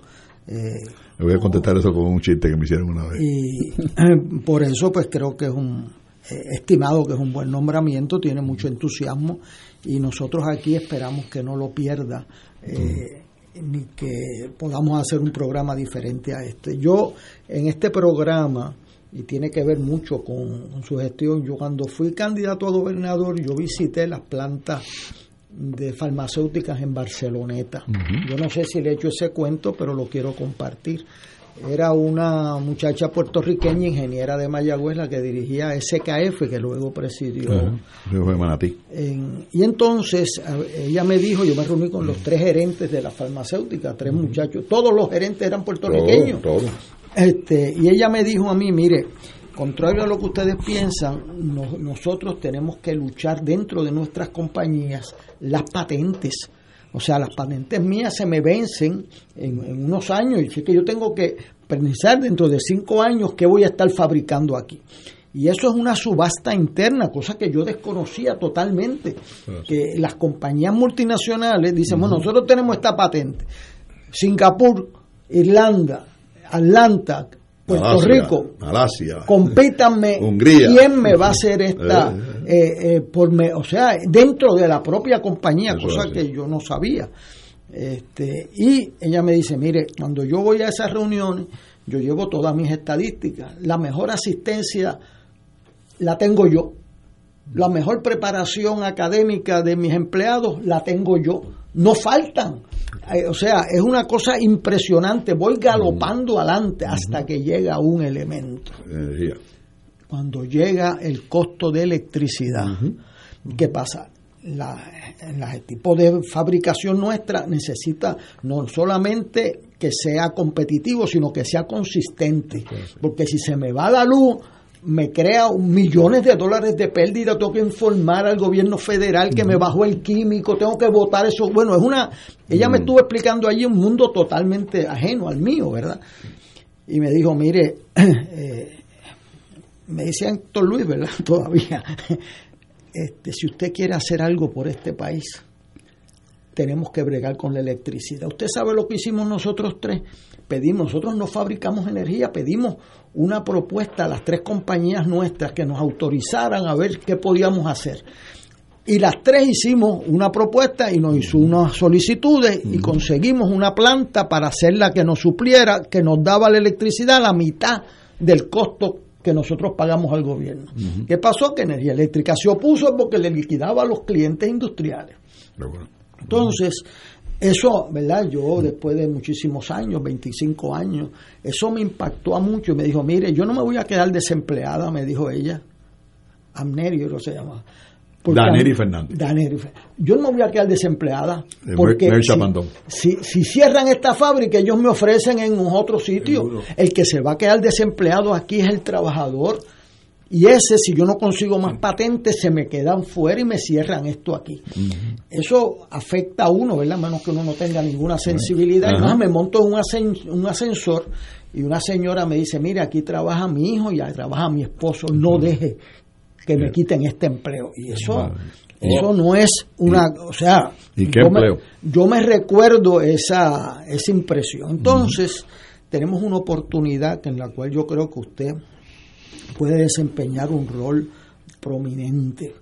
eh, voy a contestar eso con un chiste que me hicieron una vez. Y (laughs) por eso pues creo que es un eh, estimado que es un buen nombramiento, tiene mucho entusiasmo y nosotros aquí esperamos que no lo pierda. Eh, ni que podamos hacer un programa diferente a este. Yo en este programa y tiene que ver mucho con, su gestión. Yo cuando fui candidato a gobernador, yo visité las plantas de farmacéuticas en Barceloneta. Yo no sé si le he hecho ese cuento, pero lo quiero compartir. era una muchacha puertorriqueña, ingeniera de Mayagüez, la que dirigía SKF, que luego presidió. fue Manatí. En- y entonces ella me dijo, yo me reuní con los tres gerentes de la farmacéutica, tres muchachos, todos los gerentes eran puertorriqueños. Todo, todo. Este, y ella me dijo a mí, mire, contrario a lo que ustedes piensan, no- nosotros tenemos que luchar dentro de nuestras compañías las patentes. O sea, las patentes mías se me vencen en, en unos años y así que yo tengo que pensar dentro de cinco años qué voy a estar fabricando aquí. Y eso es una subasta interna, cosa que yo desconocía totalmente. Que las compañías multinacionales dicen, bueno, nosotros tenemos esta patente. Singapur, Irlanda, Atlanta, Puerto Malasia, Rico, Malasia. compítanme Hungría. quién me va a hacer esta eh, eh, por me- o sea dentro de la propia compañía Eso cosa que yo no sabía. Este y ella me dice mire cuando yo voy a esas reuniones yo llevo todas mis estadísticas. La mejor asistencia la tengo yo. La mejor preparación académica de mis empleados la tengo yo. No faltan Eh, o sea es una cosa impresionante voy galopando adelante hasta que llega un elemento Energía. cuando llega el costo de electricidad. ¿Qué pasa? La, la- el tipo de fabricación nuestra necesita no solamente que sea competitivo, sino que sea consistente. Porque si se me va la luz, me crea millones de dólares de pérdida, tengo que informar al gobierno federal que me bajó el químico, tengo que votar eso. Bueno, es una... Ella me estuvo explicando allí un mundo totalmente ajeno al mío, ¿verdad? Y me dijo, mire, (clears throat) eh, me dice Héctor Luis, ¿verdad? (laughs) Todavía. Este, si usted quiere hacer algo por este país, tenemos que bregar con la electricidad. Usted sabe lo que hicimos nosotros tres. Pedimos, nosotros no fabricamos energía, pedimos una propuesta a las tres compañías nuestras que nos autorizaran a ver qué podíamos hacer. Y las tres hicimos una propuesta y nos hizo unas solicitudes y conseguimos una planta para hacerla que nos supliera, que nos daba la electricidad a la mitad del costo que nosotros pagamos al gobierno. ¿Qué pasó? Que Energía Eléctrica se opuso porque le liquidaba a los clientes industriales. Entonces, eso, ¿verdad? Yo después de muchísimos años, 25 años, eso me impactó a mucho y me dijo, mire, yo no me voy a quedar desempleada, me dijo ella. Amnerio lo se llama. Daneri Fernández. Daneri Yo no me voy a quedar desempleada. De Porque Mer- si, Chapandón. si, si cierran esta fábrica, ellos me ofrecen en otro sitio. El que se va a quedar desempleado aquí es el trabajador. Y ese, si yo no consigo más patentes, se me quedan fuera y me cierran esto aquí. Eso afecta a uno, ¿verdad? A menos que uno no tenga ninguna sensibilidad. Ajá. Entonces me monto en un, un ascensor y una señora me dice, mira, aquí trabaja mi hijo y ahí trabaja mi esposo, no deje que me quiten este empleo. Y eso, eso no es una, o sea, ¿Y qué yo me- empleo? yo me recuerdo esa, esa impresión. Entonces, tenemos una oportunidad en la cual yo creo que usted puede desempeñar un rol prominente.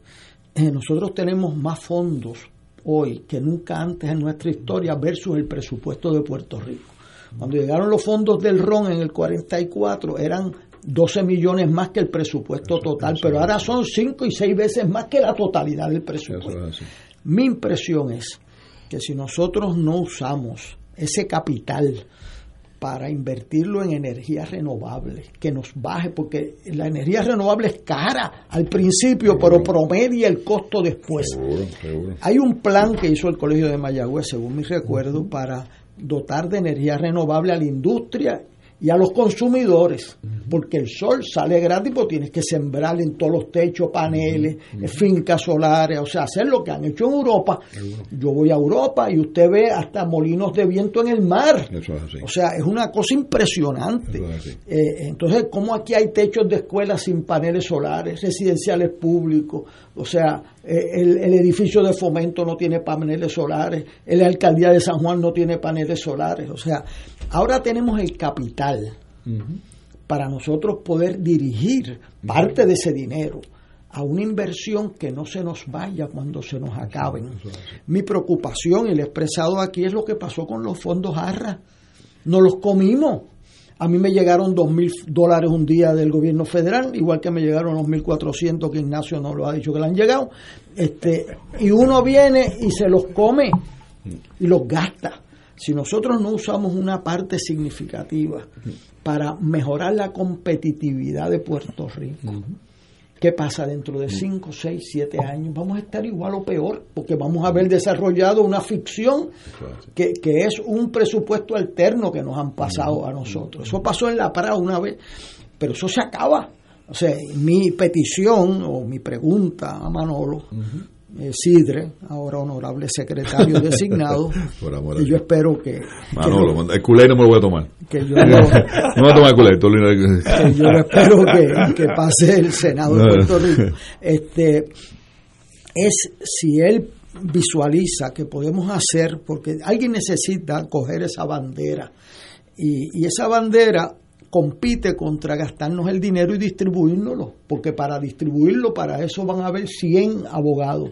Eh, nosotros tenemos más fondos hoy que nunca antes en nuestra historia versus el presupuesto de Puerto Rico. Cuando llegaron los fondos del RON en el 44 eran 12 millones más que el presupuesto total, pero ahora son 5 y 6 veces más que la totalidad del presupuesto. Mi impresión es que si nosotros no usamos ese capital para invertirlo en energías renovables, que nos baje, porque la energía renovable es cara al principio, pero promedia el costo después. Hay un plan que hizo el Colegio de Mayagüez, según mi recuerdo, para dotar de energía renovable a la industria y a los consumidores, porque el sol sale gratis, pues tienes que sembrar en todos los techos paneles, fincas solares, o sea, hacer lo que han hecho en Europa. Yo voy a Europa y usted ve hasta molinos de viento en el mar. Eso es así. O sea, es una cosa impresionante. Es. Eh, entonces, ¿cómo aquí hay techos de escuelas sin paneles solares, residenciales públicos? O sea, eh, el, el edificio de fomento no tiene paneles solares, la alcaldía de San Juan no tiene paneles solares. O sea, ahora tenemos el capital para nosotros poder dirigir parte de ese dinero a una inversión que no se nos vaya cuando se nos acaben. Mi preocupación, y he expresado aquí, es lo que pasó con los fondos ARRA. Nos los comimos. A mí me llegaron dos mil dólares un día del gobierno federal, igual que me llegaron los 1.400 que Ignacio no lo ha dicho que le han llegado. Este, y uno viene y se los come y los gasta. Si nosotros no usamos una parte significativa para mejorar la competitividad de Puerto Rico, ¿qué pasa dentro de 5, 6, 7 años? Vamos a estar igual o peor, porque vamos a haber desarrollado una ficción que, que es un presupuesto alterno que nos han pasado a nosotros. Eso pasó en la PRA una vez, pero eso se acaba. O sea, mi petición o mi pregunta a Manolo eh, Sidre, ahora honorable secretario designado, (laughs) Por amor y yo Dios. espero que, Manolo, el culé no me lo voy a tomar. que yo (laughs) no lo- me voy a tomar el culé. lo- que yo espero que, que pase el Senado de Puerto Rico. Este, es si él visualiza que podemos hacer, porque alguien necesita coger esa bandera, y, y esa bandera compite contra gastarnos el dinero y distribuírnoslo, porque para distribuirlo, para eso van a haber 100 abogados.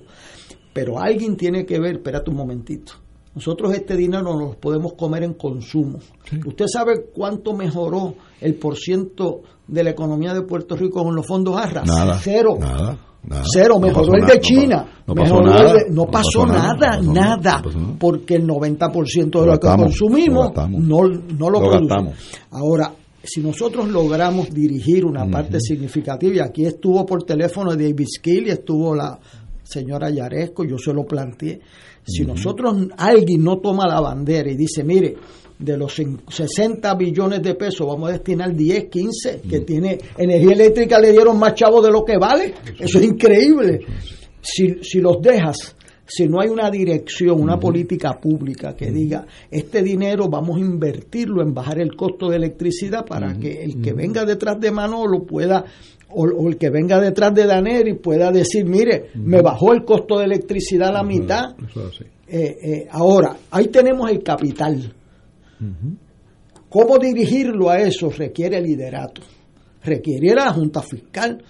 Pero alguien tiene que ver, espérate un momentito, nosotros este dinero nos lo podemos comer en consumo. ¿Usted sabe cuánto mejoró el porciento de la economía de Puerto Rico con los fondos ARRA? Nada. Cero. Nada. nada. Cero, mejoró el de China. no pasó nada, no pasó nada, nada, porque el 90% de Lo lo que gastamos, consumimos lo no, no lo, Lo gastamos. Ahora, si nosotros logramos dirigir una parte significativa, y aquí estuvo por teléfono David Skill y estuvo la señora Yaresco, yo se lo planteé, si nosotros, alguien no toma la bandera y dice, mire, de los cin- 60 billones de pesos vamos a destinar 10, 15, que tiene energía eléctrica le dieron más chavos de lo que vale, eso es increíble. Si, si los dejas, si no hay una dirección, una política pública que diga, este dinero vamos a invertirlo en bajar el costo de electricidad para que el que venga detrás de Manolo pueda, o, o el que venga detrás de Daneri pueda decir, mire, me bajó el costo de electricidad a la mitad. Eh, eh, ahora, ahí tenemos el capital. ¿Cómo dirigirlo a eso? Requiere liderato, requiere la Junta Fiscal,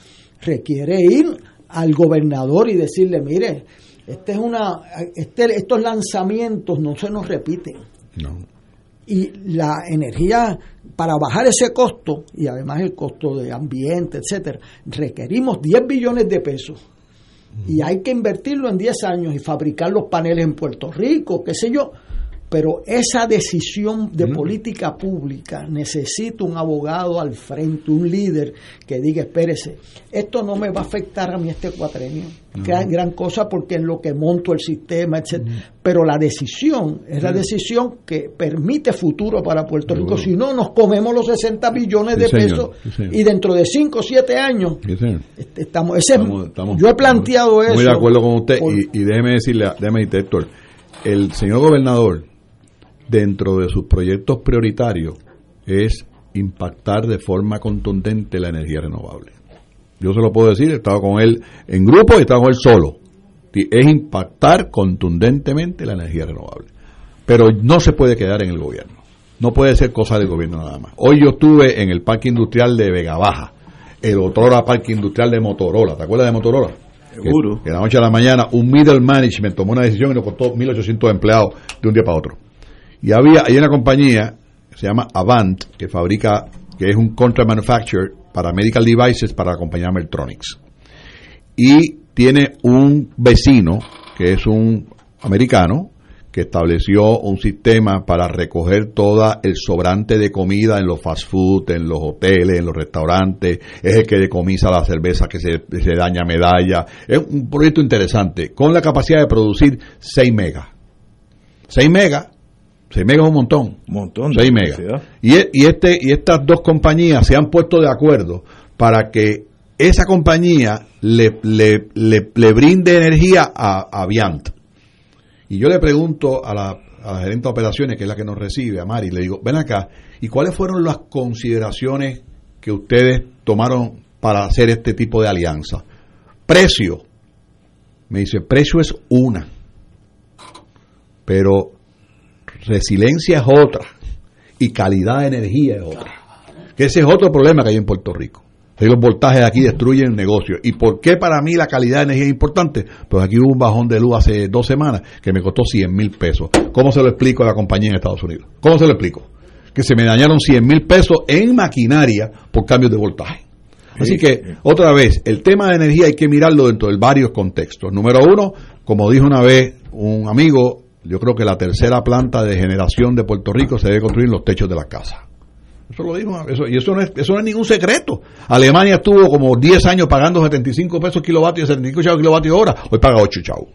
requiere ir al gobernador y decirle, mire, este es una, este, estos lanzamientos no se nos repiten. No. Y la energía, para bajar ese costo, y además el costo de ambiente, etcétera, requerimos 10 billones de pesos. Y hay que invertirlo en 10 años y fabricar los paneles en Puerto Rico, qué sé yo. Pero esa decisión de política pública necesita un abogado al frente, un líder que diga, espérese, esto no me va a afectar a mí este cuatrenio. Gran, gran cosa porque en lo que monto el sistema, etc. Pero la decisión es la decisión que permite futuro para Puerto Rico. Si no, nos comemos los 60 billones de pesos Sí, señor. y dentro de 5 o 7 años Sí, estamos, ese es- Estamos- estamos- yo he planteado eso. Muy de acuerdo con usted. por- Y, y déjeme decirle, déjeme decirte, Héctor, el señor gobernador, dentro de sus proyectos prioritarios, es impactar de forma contundente la energía renovable. Yo se lo puedo decir, he estado con él en grupo y he estado con él solo. Es impactar contundentemente la energía renovable. Pero no se puede quedar en el gobierno. No puede ser cosa del gobierno nada más. Hoy yo estuve en el parque industrial de Vega Baja, el otro parque industrial de Motorola. ¿Te acuerdas de Motorola? Seguro. Que, la noche a la mañana un middle management tomó una decisión y nos costó 1.800 empleados de un día para otro. Y había, hay una compañía que se llama Avant, que fabrica, que es un contract manufacturer para medical devices para la compañía Meltronics. Y tiene un vecino, que es un americano, que estableció un sistema para recoger todo el sobrante de comida en los fast food, en los hoteles, en los restaurantes, es el que decomisa la cerveza que se, se daña medalla. Es un proyecto interesante, con la capacidad de producir 6 megas. 6 megas, 6 megas es un montón. Un montón. de 6 megas. Y, e- y, este, y estas dos compañías se han puesto de acuerdo para que esa compañía le, le, le, le brinde energía a, a Viant. Y yo le pregunto a la, a la gerente de operaciones, que es la que nos recibe, a Mari, le digo, ven acá, ¿y cuáles fueron las consideraciones que ustedes tomaron para hacer este tipo de alianza? Precio. Me dice, precio es una, pero resiliencia es otra y calidad de energía es otra. Que ese es otro problema que hay en Puerto Rico. Los voltajes de aquí destruyen el negocio. ¿Y por qué para mí la calidad de energía es importante? Pues aquí hubo un bajón de luz hace dos semanas que me costó 100 mil pesos. ¿Cómo se lo explico a la compañía en Estados Unidos? ¿Cómo se lo explico? Que se me dañaron 100 mil pesos en maquinaria por cambios de voltaje. Así que, otra vez, el tema de energía hay que mirarlo dentro de varios contextos. Número uno, como dijo una vez un amigo, yo creo que la tercera planta de generación de Puerto Rico se debe construir en los techos de las casas. Eso lo eso, y eso no, es, eso no es ningún secreto. Alemania estuvo como 10 años pagando 75 pesos kilovatios, 75 chavos kilovatios hora, hoy paga 8 chavos.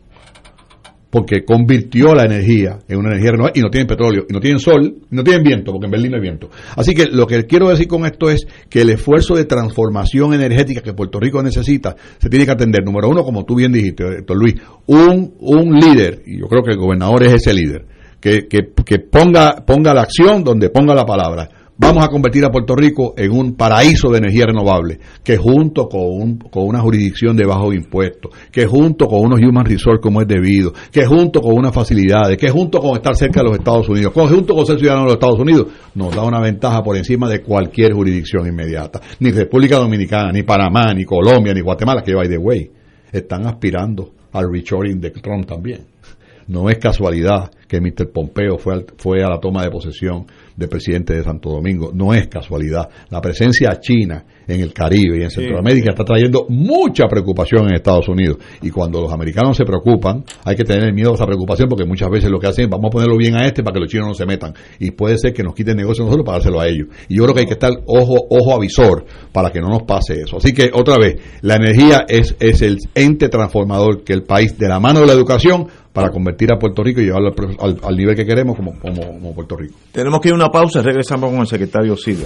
Porque convirtió la energía en una energía renovable y no tienen petróleo, y no tienen sol, y no tienen viento, porque en Berlín no hay viento. Así que lo que quiero decir con esto es que el esfuerzo de transformación energética que Puerto Rico necesita se tiene que atender. Número uno, como tú bien dijiste, Héctor Luis, un, un líder, y yo creo que el gobernador es ese líder, que, que, que ponga, ponga la acción donde ponga la palabra vamos a convertir a Puerto Rico en un paraíso de energía renovable, que junto con, un, con una jurisdicción de bajo impuesto, que junto con unos human resources como es debido, que junto con unas facilidades, que junto con estar cerca de los Estados Unidos, que junto con ser ciudadano de los Estados Unidos, nos da una ventaja por encima de cualquier jurisdicción inmediata. Ni República Dominicana, ni Panamá, ni Colombia, ni Guatemala, que by the way, están aspirando al reshoring de Trump también. No es casualidad que Mr. Pompeo fue, al, fue a la toma de posesión de presidente de Santo Domingo. No es casualidad. La presencia china en el Caribe y en Centroamérica está trayendo mucha preocupación en Estados Unidos. Y cuando los americanos se preocupan, hay que tener miedo a esa preocupación porque muchas veces lo que hacen es vamos a ponerlo bien a este para que los chinos no se metan. Y puede ser que nos quiten negocio nosotros para dárselo a ellos. Y yo creo que hay que estar ojo, ojo avisor para que no nos pase eso. Así que otra vez, la energía es, es el ente transformador que el país, de la mano de la educación, para convertir a Puerto Rico y llevarlo al, al, al nivel que queremos como, como, como, Puerto Rico. Tenemos que ir a una pausa, regresamos con el secretario Silva.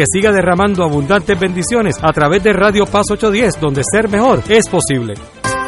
siga derramando abundantes bendiciones a través de Radio Paz 810, donde ser mejor es posible.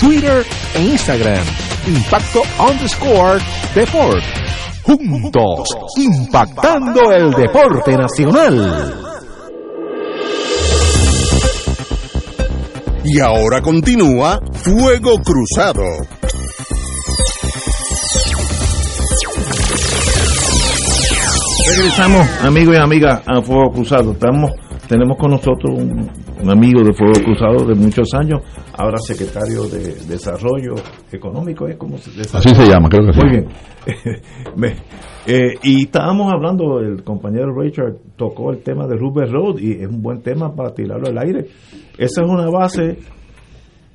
Twitter e Instagram. Impacto underscore Deport. Juntos, impactando el deporte nacional. Y ahora continúa Fuego Cruzado. Regresamos, amigos y amigas, a Fuego Cruzado. Estamos, tenemos con nosotros un, un amigo de Fuego Cruzado de muchos años, ahora secretario de Desarrollo Económico, ¿es como se Así se llama, creo que sí. Muy bien. (laughs) Me- eh, y estábamos hablando, el compañero Richard tocó el tema de Rubber Road y es un buen tema para tirarlo al aire. Esa es una base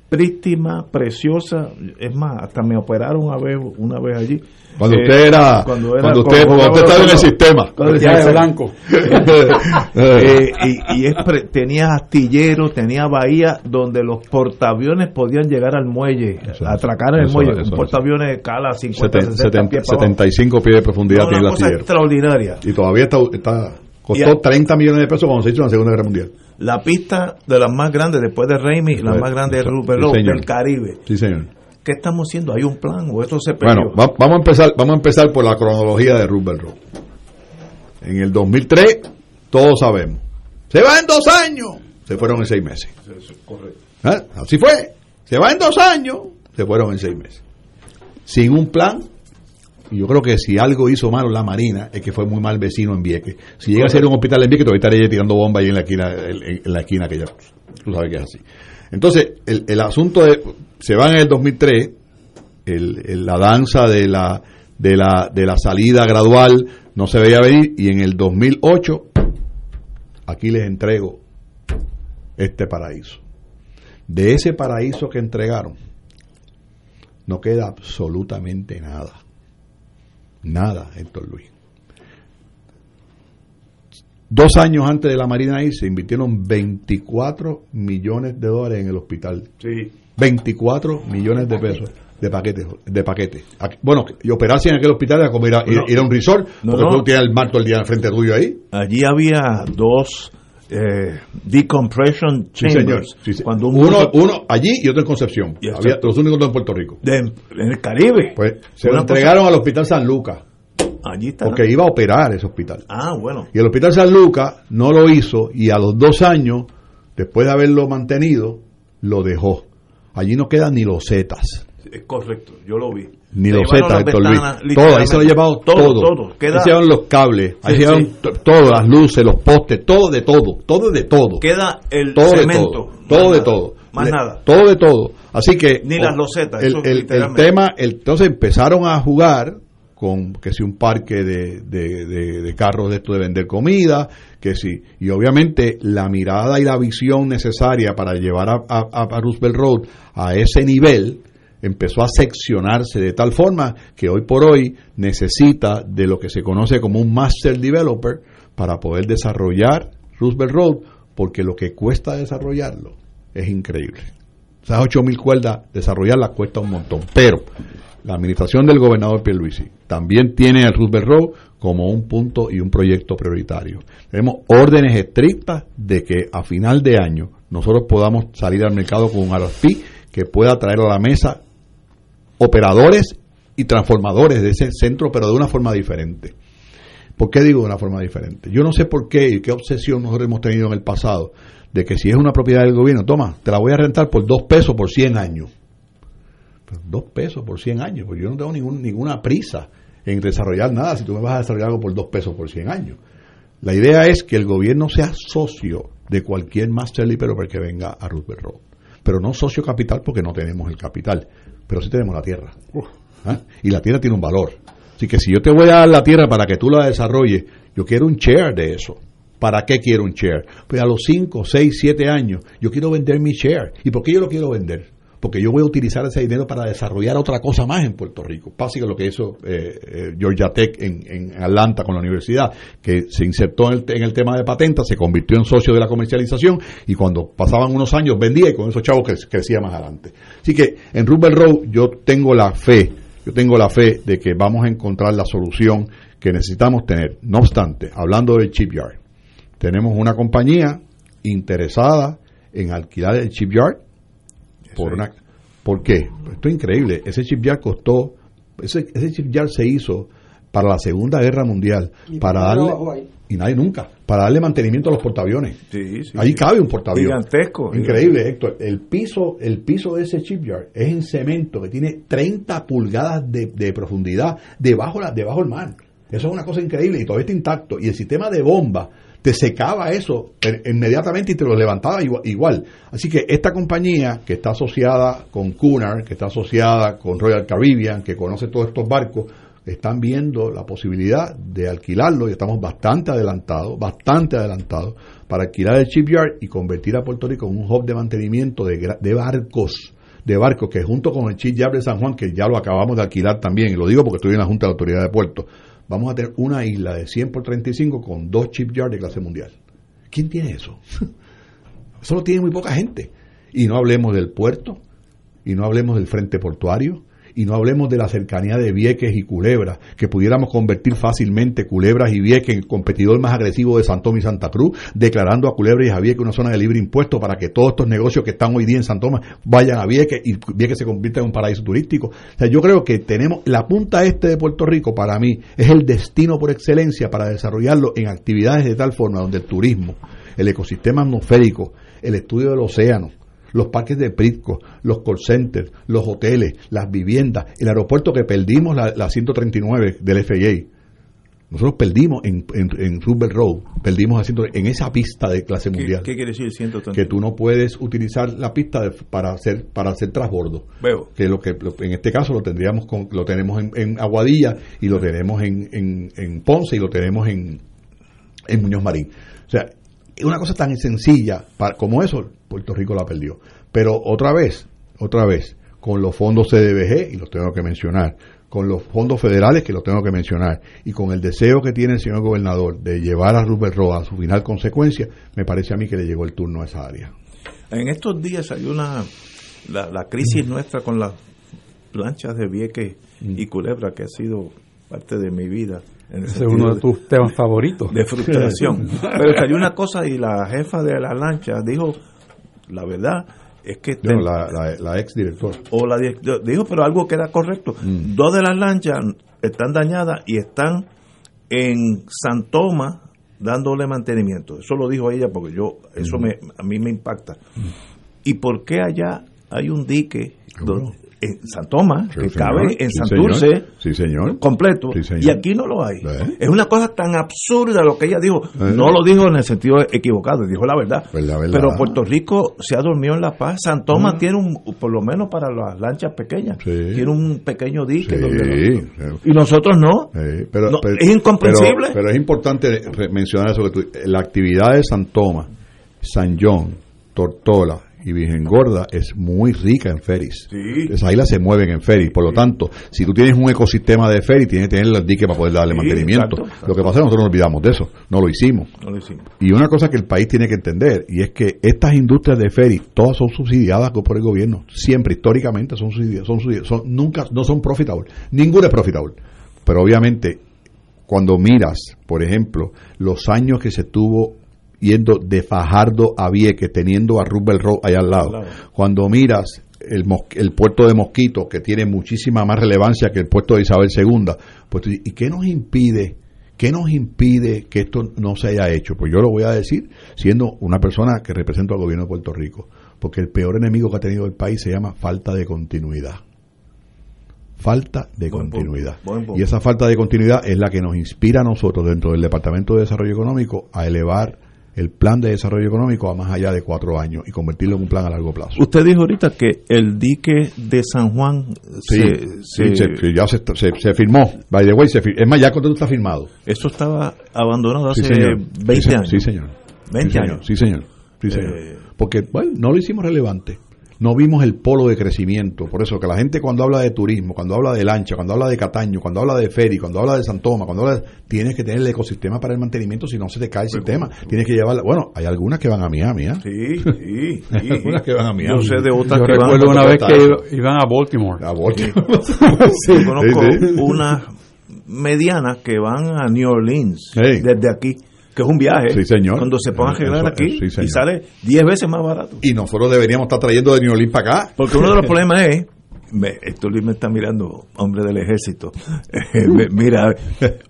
prístima, preciosa, es más, hasta me operaron una vez, una vez allí. Cuando Eh, usted era- cuando usted- cuando usted estaba en el sistema. Cuando Ya de blanco. (laughs) (laughs) Eh, y y es pre- tenía astilleros, tenía bahía donde los portaaviones podían llegar al muelle, atracar en el eso, muelle. eso, un eso. portaaviones cala 50, Seten- 60 seten- pies para abajo. 75 pies de profundidad No, tiene una el cosa astillero. extraordinaria. Y todavía está, está Costó Y a- 30 millones de pesos cuando se hizo la Segunda Guerra Mundial. La pista de las más grandes después de Raimi, la más grande de Sí, Rupert sí, del Caribe. Sí, señor. ¿Qué estamos haciendo? ¿Hay un plan o esto se perdió? Bueno, va- vamos a empezar, vamos a empezar por la cronología de Roosevelt Road. En el 2003, todos sabemos. Se va en dos años. Se fueron en seis meses. ¿Ah? Así fue. Se va en dos años. Se fueron en seis meses. Sin un plan. Yo creo que si algo hizo malo la Marina es que fue muy mal vecino en Vieques. Si llega a ser un hospital en Vieques, todavía estaría tirando bombas ahí en la esquina, en, la esquina aquella. Tú sabes que es así. Entonces, el, el asunto de. Se van en el 2003. El, el- la danza de la, de, la, de la salida gradual no se veía venir. Y en el 2008, aquí les entrego este paraíso. De ese paraíso que entregaron, no queda absolutamente nada. Nada, Héctor Luis. Dos años antes de la Marina ir se invirtieron 24 millones de dólares en el hospital. Sí. 24 millones de pesos de paquetes. De paquetes. Bueno, y operarse en aquel hospital era como ir a, ir- No. ir a un resort, No, porque no. tú tienes el mar todo el día frente tuyo ahí. Allí había dos eh, decompression Sí, señor. chambers. Sí, sí. Cuando un uno, uno allí y otro en Concepción. Y Había los únicos dos en Puerto Rico. de- en el Caribe. Pues se lo entregaron al Hospital San Lucas. Allí está. Porque iba a operar ese hospital. Ah, bueno. Y el Hospital San Lucas no lo hizo y a los dos años, después de haberlo mantenido, lo dejó. Allí no quedan ni los zetas, Es correcto, yo lo vi. ni Le los llevaron zetas, las Héctor Luis. Todo, ahí se lo llevado todo. Todo, todo. Queda- Ahí se los cables, ahí Sí, se llevaron sí. todo, las luces, los postes, todo de todo, todo de todo. Queda el todo cemento. de todo, de todo. Más nada. Todo de todo. Así que Ni las losetas, El, eso el- tema, el- entonces empezaron a jugar con que si un parque de, de- de- de carros de esto de vender comida, que si, y obviamente la mirada y la visión necesaria para llevar a, a, a Roosevelt Road a ese nivel empezó a seccionarse de tal forma que hoy por hoy necesita de lo que se conoce como un master developer para poder desarrollar Roosevelt Road, porque lo que cuesta desarrollarlo es increíble. Esas 8.000 cuerdas, desarrollarlas cuesta un montón. Pero la administración del gobernador Pierluisi también tiene el Roosevelt Road como un punto y un proyecto prioritario. Tenemos órdenes estrictas de que a final de año nosotros podamos salir al mercado con un RFP que pueda traer a la mesa operadores y transformadores de ese centro, pero de una forma diferente. ¿Por qué digo de una forma diferente? Yo no sé por qué y qué obsesión nosotros hemos tenido en el pasado de que si es una propiedad del gobierno, toma, te la voy a rentar por dos pesos por 100 años. Pero dos pesos por 100 años, porque yo no tengo ningún, ninguna prisa en desarrollar nada si tú me vas a desarrollar algo por dos pesos por 100 años. La idea es que el gobierno sea socio de cualquier master developer que venga a Roosevelt Road. Pero no socio capital porque no tenemos el capital, pero sí tenemos la tierra. ¿Ah? Y la tierra tiene un valor. Así que si yo te voy a dar la tierra para que tú la desarrolles, yo quiero un share de eso. ¿Para qué quiero un share? Pues a los 5, 6, 7 años, yo quiero vender mi share. ¿Y por qué yo lo quiero vender? Porque yo voy a utilizar ese dinero para desarrollar otra cosa más en Puerto Rico. Básicamente lo que hizo eh, eh, Georgia Tech en, Atlanta con la universidad, que se insertó en el, en el tema de patentes, se convirtió en socio de la comercialización y cuando pasaban unos años vendía y con esos chavos cre- crecía más adelante. Así que en Rupert Road yo tengo la fe, yo tengo la fe de que vamos a encontrar la solución que necesitamos tener. No obstante, hablando del chipyard, tenemos una compañía interesada en alquilar el chipyard por una ¿Por qué? Esto es increíble. Ese chipyard costó ese, ese chipyard se hizo para la Segunda Guerra Mundial ¿Y para darle y nadie nunca para darle mantenimiento a los portaaviones. Sí, sí, Ahí sí. cabe un portaaviones. Gigantesco. Increíble, Héctor. El piso, el piso de ese shipyard es en cemento que tiene 30 pulgadas de, de profundidad debajo, la, debajo del mar. Eso es una cosa increíble y todavía está intacto. Y el sistema de bomba te secaba eso eh, inmediatamente y te lo levantaba igua- igual. Así que esta compañía que está asociada con Cunard, que está asociada con Royal Caribbean, que conoce todos estos barcos, están viendo la posibilidad de alquilarlo y estamos bastante adelantados, bastante adelantados para alquilar el shipyard y convertir a Puerto Rico en un hub de mantenimiento de, barcos de barcos que junto con el shipyard de San Juan que ya lo acabamos de alquilar también y lo digo porque estoy en la Junta de Autoridad de Puertos vamos a tener una isla de 100 por 35 con dos shipyards de clase mundial ¿quién tiene eso? (laughs) eso lo tiene muy poca gente y no hablemos del puerto y no hablemos del frente portuario y no hablemos de la cercanía de Vieques y Culebra, que pudiéramos convertir fácilmente Culebras y Vieques en el competidor más agresivo de Santoma y Santa Cruz, declarando a Culebra y a Vieques una zona de libre impuesto para que todos estos negocios que están hoy día en Santoma vayan a Vieques y Vieques se convierta en un paraíso turístico. O sea, yo creo que tenemos la punta este de Puerto Rico para mí es el destino por excelencia para desarrollarlo en actividades de tal forma donde el turismo, el ecosistema atmosférico, el estudio del océano, los parques de Pritco, los call centers, los hoteles, las viviendas, el aeropuerto que perdimos la, la 139 del FAA. Nosotros perdimos en, en, en Roosevelt Road, perdimos haciendo en esa pista de clase ¿Qué, mundial. qué quiere decir 130? que tú no puedes utilizar la pista de- para hacer para hacer transbordo. Veo. Que lo que lo- en este caso lo tendríamos con, lo tenemos en, en Aguadilla y lo tenemos en, en, en Ponce y lo tenemos en, en Muñoz Marín. O sea, una cosa tan sencilla para, como eso, Puerto Rico la perdió. Pero otra vez, otra vez, con los fondos CDBG, y los tengo que mencionar, con los fondos federales, que los tengo que mencionar, y con el deseo que tiene el señor gobernador de llevar a Rupert Roa a su final consecuencia, me parece a mí que le llegó el turno a esa área. En estos días hay una la, la crisis nuestra con las planchas de Vieques y Culebra que ha sido parte de mi vida. Ese es uno de tus temas favoritos. de frustración. (laughs) Pero salió una cosa y la jefa de la lancha dijo, la verdad es que... Bueno, la, la, la ex directora. o la direct- dijo, pero algo que era correcto. Dos de las lanchas están dañadas y están en San Tomás dándole mantenimiento. Eso lo dijo ella porque yo, eso me, a mí me impacta. ¿Y por qué allá hay un dique donde- en San Tomás Sí, que señor. cabe en Sí, Santurce señor. Sí, señor. completo señor. y aquí no lo hay? ¿Eh? Es una cosa tan absurda lo que ella dijo. ¿Eh? No lo dijo en el sentido equivocado, dijo la verdad. Pues la verdad. Pero Puerto Rico se ha dormido en la paz. San Tomás Ah. tiene un, por lo menos para las lanchas pequeñas, tiene un pequeño dique. Donde y nosotros no. Pero, No, pero- es incomprensible. Pero, pero es importante mencionar eso que tú, la actividad de San Tomás, San John, Tortola y Virgen Gorda es muy rica en ferries. Sí. Esas islas se mueven en ferries. Por lo tanto, si tú tienes un ecosistema de ferries, tienes que tener el dique para poder darle Sí, mantenimiento. exacto, exacto. Lo que pasa es que nosotros nos olvidamos de eso. No lo hicimos. No lo hicimos. Y una cosa que el país tiene que entender, y es que estas industrias de ferry, todas son subsidiadas por el gobierno. Siempre, históricamente, son subsidiadas. Son, subsidiadas, son- nunca, no son profitable. Ninguna es profitable. Pero obviamente, cuando miras, por ejemplo, los años que se tuvo yendo de Fajardo a Vieques, teniendo a Rubel Road allá al lado, cuando miras el, el puerto de Mosquito, que tiene muchísima más relevancia que el puerto de Isabel II, pues ¿y qué nos impide? ¿Qué nos impide que esto no se haya hecho? Pues yo lo voy a decir siendo una persona que represento al gobierno de Puerto Rico, porque el peor enemigo que ha tenido el país se llama falta de continuidad. Falta de Buen continuidad. buen. Y esa falta de continuidad es la que nos inspira a nosotros dentro del Departamento de Desarrollo Económico a elevar el plan de desarrollo económico a más allá de cuatro años y convertirlo en un plan a largo plazo. Usted dijo ahorita que el dique de San Juan Sí, se- sí, se- se- ya se, se, se firmó. By the way, se es más, ya el contrato está firmado. eso estaba abandonado hace Sí, señor. 20 Sí, se- años. Sí, señor. 20 Sí, señor. años. Sí, señor. Sí, señor. Eh, Porque, bueno, no lo hicimos relevante. No vimos el polo de crecimiento. Por eso que la gente cuando habla de turismo, cuando habla de lancha, cuando habla de Cataño, cuando habla de ferry, cuando habla de Santoma, cuando habla de... Tienes que tener el ecosistema para el mantenimiento, si no se te cae el sistema. Tienes que llevarla... Bueno, hay algunas que van a Miami, ¿ah? Sí, (laughs) sí, Hay sí. algunas que van a Miami. Yo sé de otras Yo que van recuerdo a una vez que iban a Baltimore. A Baltimore. Yo (laughs) conozco Sí, sí. unas medianas que van a New Orleans Sí. desde aquí, que es un viaje. Sí, señor. Cuando se pongan a arreglar aquí sí, y sale 10 veces más barato. Y nosotros deberíamos estar trayendo de New Orleans para acá. Porque uno de los (laughs) problemas es, me, esto Luis me está mirando, hombre del ejército. (laughs) Mira,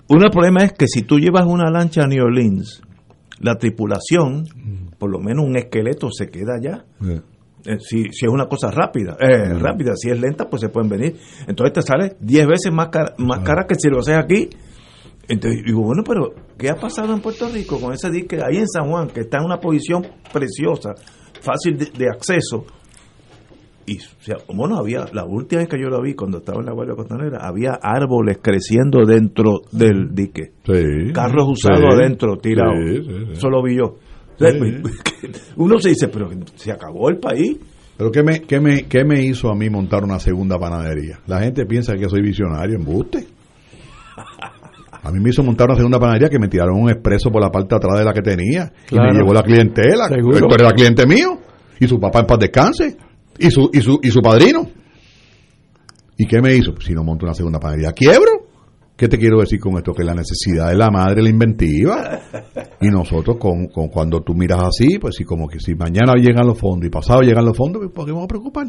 uno de los problemas es que si tú llevas una lancha a New Orleans, la tripulación, por lo menos un esqueleto se queda allá. Eh, si, si es una cosa rápida, eh, rápida, si es lenta, pues se pueden venir. Entonces te sale 10 veces más cara, más cara que si lo haces aquí. Entonces digo, bueno, pero ¿qué ha pasado en Puerto Rico con ese dique ahí en San Juan, que está en una posición preciosa, fácil de, de acceso? Y, o sea, bueno, había, la última vez que yo lo vi, cuando estaba en la Guardia Costanera, había árboles creciendo dentro del dique. Sí. Carros usados Sí. adentro, tirados. Sí. Eso lo vi yo. (laughs) Uno se dice, pero se acabó el país. Pero ¿qué me, qué, me, ¿qué me hizo a mí montar una segunda panadería? La gente piensa que soy visionario, embuste. (laughs) A mí me hizo montar una segunda panadería que me tiraron un expreso por la parte de atrás de la que tenía. Y me llevó la clientela. Seguro. Era cliente mío. Y su papá en paz descanse. Y su, y su, y su padrino. ¿Y qué me hizo? Si no monto una segunda panadería, quiebro. ¿Qué te quiero decir con esto? Que la necesidad de la madre la inventiva. Y nosotros, con, con cuando tú miras así, pues si como que si mañana llegan los fondos y pasado llegan los fondos, pues, ¿por qué vamos a preocupar?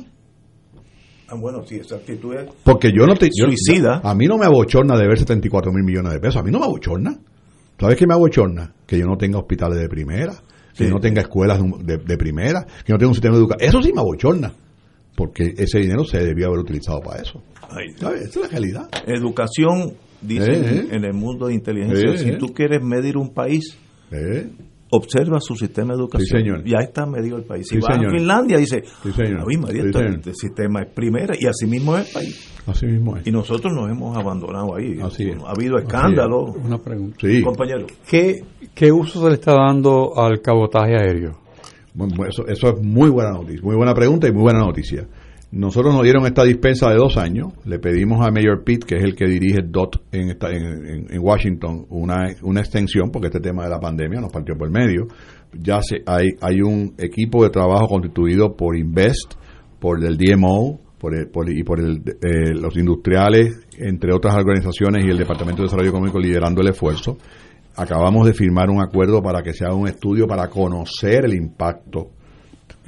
Ah, bueno, sí, esa actitud es Porque yo no te. yo- suicida. a mí no me abochorna de ver 74 mil millones de pesos. A mí no me abochorna. ¿Sabes qué me abochorna? Que yo no tenga hospitales de primera, que Sí. no tenga escuelas de, de primera, que no tenga un sistema de educación. Eso sí me abochorna. Porque ese dinero se debió haber utilizado para eso. ¿Sabes? Esa es la realidad. Educación, dicen Eh, eh. en el mundo de inteligencia, Eh, si tú quieres medir un país. Observa su sistema de educación. Sí, señor. Ya está medido el país. Si Sí, vas señor. a Finlandia, dice, Sí, señor. "Ave María, señor. este sistema es primera, y así mismo es el país. Así mismo es. Y nosotros nos hemos abandonado ahí. Así es. Ha habido escándalos. Una pregunta. Sí. Compañero, ¿Qué, ¿Qué uso se le está dando al cabotaje aéreo? Bueno, bueno, eso, eso es muy buena noticia, muy buena pregunta y muy buena noticia. Nosotros nos dieron esta dispensa de dos años, le pedimos a Mayor Pitt, que es el que dirige DOT en, esta- en, Washington, una, una extensión, porque este tema de la pandemia nos partió por el medio. Ya se, hay, hay un equipo de trabajo constituido por Invest, por el DMO, por el- por- y por el, eh, los industriales, entre otras organizaciones, y el Departamento de Desarrollo Económico liderando el esfuerzo. Acabamos de firmar un acuerdo para que se haga un estudio para conocer el impacto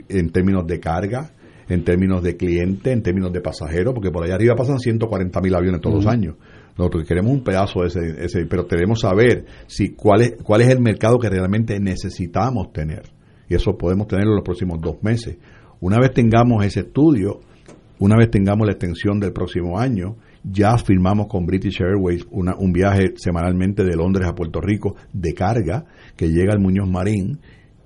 en términos de carga, en términos de cliente, en términos de pasajeros, porque por allá arriba pasan 140 mil aviones todos los años. Nosotros queremos un pedazo de ese, ese, pero queremos saber si cuál es, cuál es el mercado que realmente necesitamos tener. Y eso podemos tenerlo en los próximos dos meses. Una vez tengamos ese estudio, una vez tengamos la extensión del próximo año, ya firmamos con British Airways una- un viaje semanalmente de Londres a Puerto Rico de carga que llega al Muñoz Marín.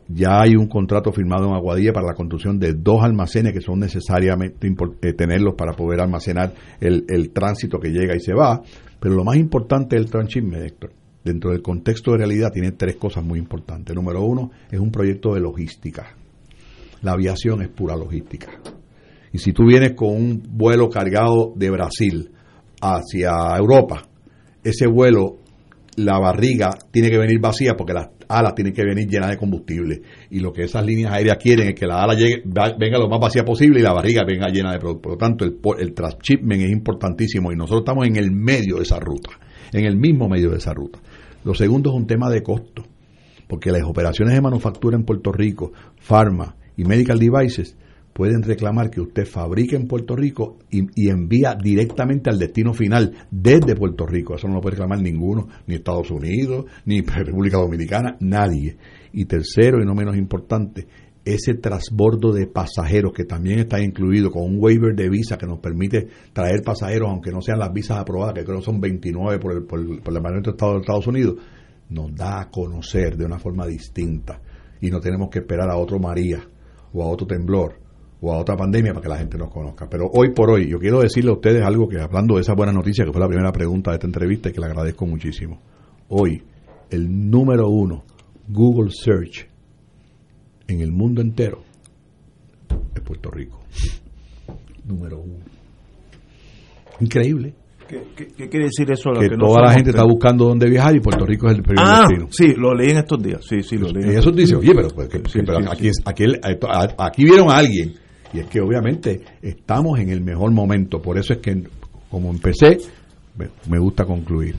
Ya hay un contrato firmado en Aguadilla para la construcción de dos almacenes que son necesariamente eh, tenerlos para poder almacenar el, el tránsito que llega y se va. Pero lo más importante del transshipment, Héctor, dentro del contexto de realidad, tiene tres cosas muy importantes. Número uno, es un proyecto de logística. La aviación es pura logística. Y si tú vienes con un vuelo cargado de Brasil hacia Europa, ese vuelo, la barriga tiene que venir vacía porque las alas tienen que venir llenas de combustible. Y lo que esas líneas aéreas quieren es que la ala llegue, venga lo más vacía posible y la barriga venga llena de producto. Por lo tanto, el, el transshipment es importantísimo y nosotros estamos en el medio de esa ruta, en el mismo medio de esa ruta. Lo segundo es un tema de costo porque las operaciones de manufactura en Puerto Rico, pharma y medical devices pueden reclamar que usted fabrique en Puerto Rico y, y envía directamente al destino final desde Puerto Rico. Eso no lo puede reclamar ninguno, ni Estados Unidos, ni (laughs) República Dominicana, nadie. Y tercero y no menos importante, ese transbordo de pasajeros que también está incluido con un waiver de visa que nos permite traer pasajeros, aunque no sean las visas aprobadas, que creo son 29 por el, por el, por el Departamento de Estado de Estados Unidos, nos da a conocer de una forma distinta y no tenemos que esperar a otro María o a otro temblor o a otra pandemia para que la gente nos conozca. Pero hoy por hoy, yo quiero decirle a ustedes algo que hablando de esa buena noticia, que fue la primera pregunta de esta entrevista y que le agradezco muchísimo. Hoy, el número uno, Google Search, en el mundo entero, es Puerto Rico. Número uno. Increíble. ¿qué, qué- qué quiere decir eso? Que no toda la gente está buscando dónde viajar y Puerto Rico es el primer Ah, destino. sí, lo leí en estos días. Sí, sí, lo leí. Y eso dice, oye, pero, pues, que- que- pero sí, aquí, es- aquí, el- a- aquí vieron a alguien. Y es que obviamente estamos en el mejor momento. Por eso es que, como empecé, me, gusta concluir.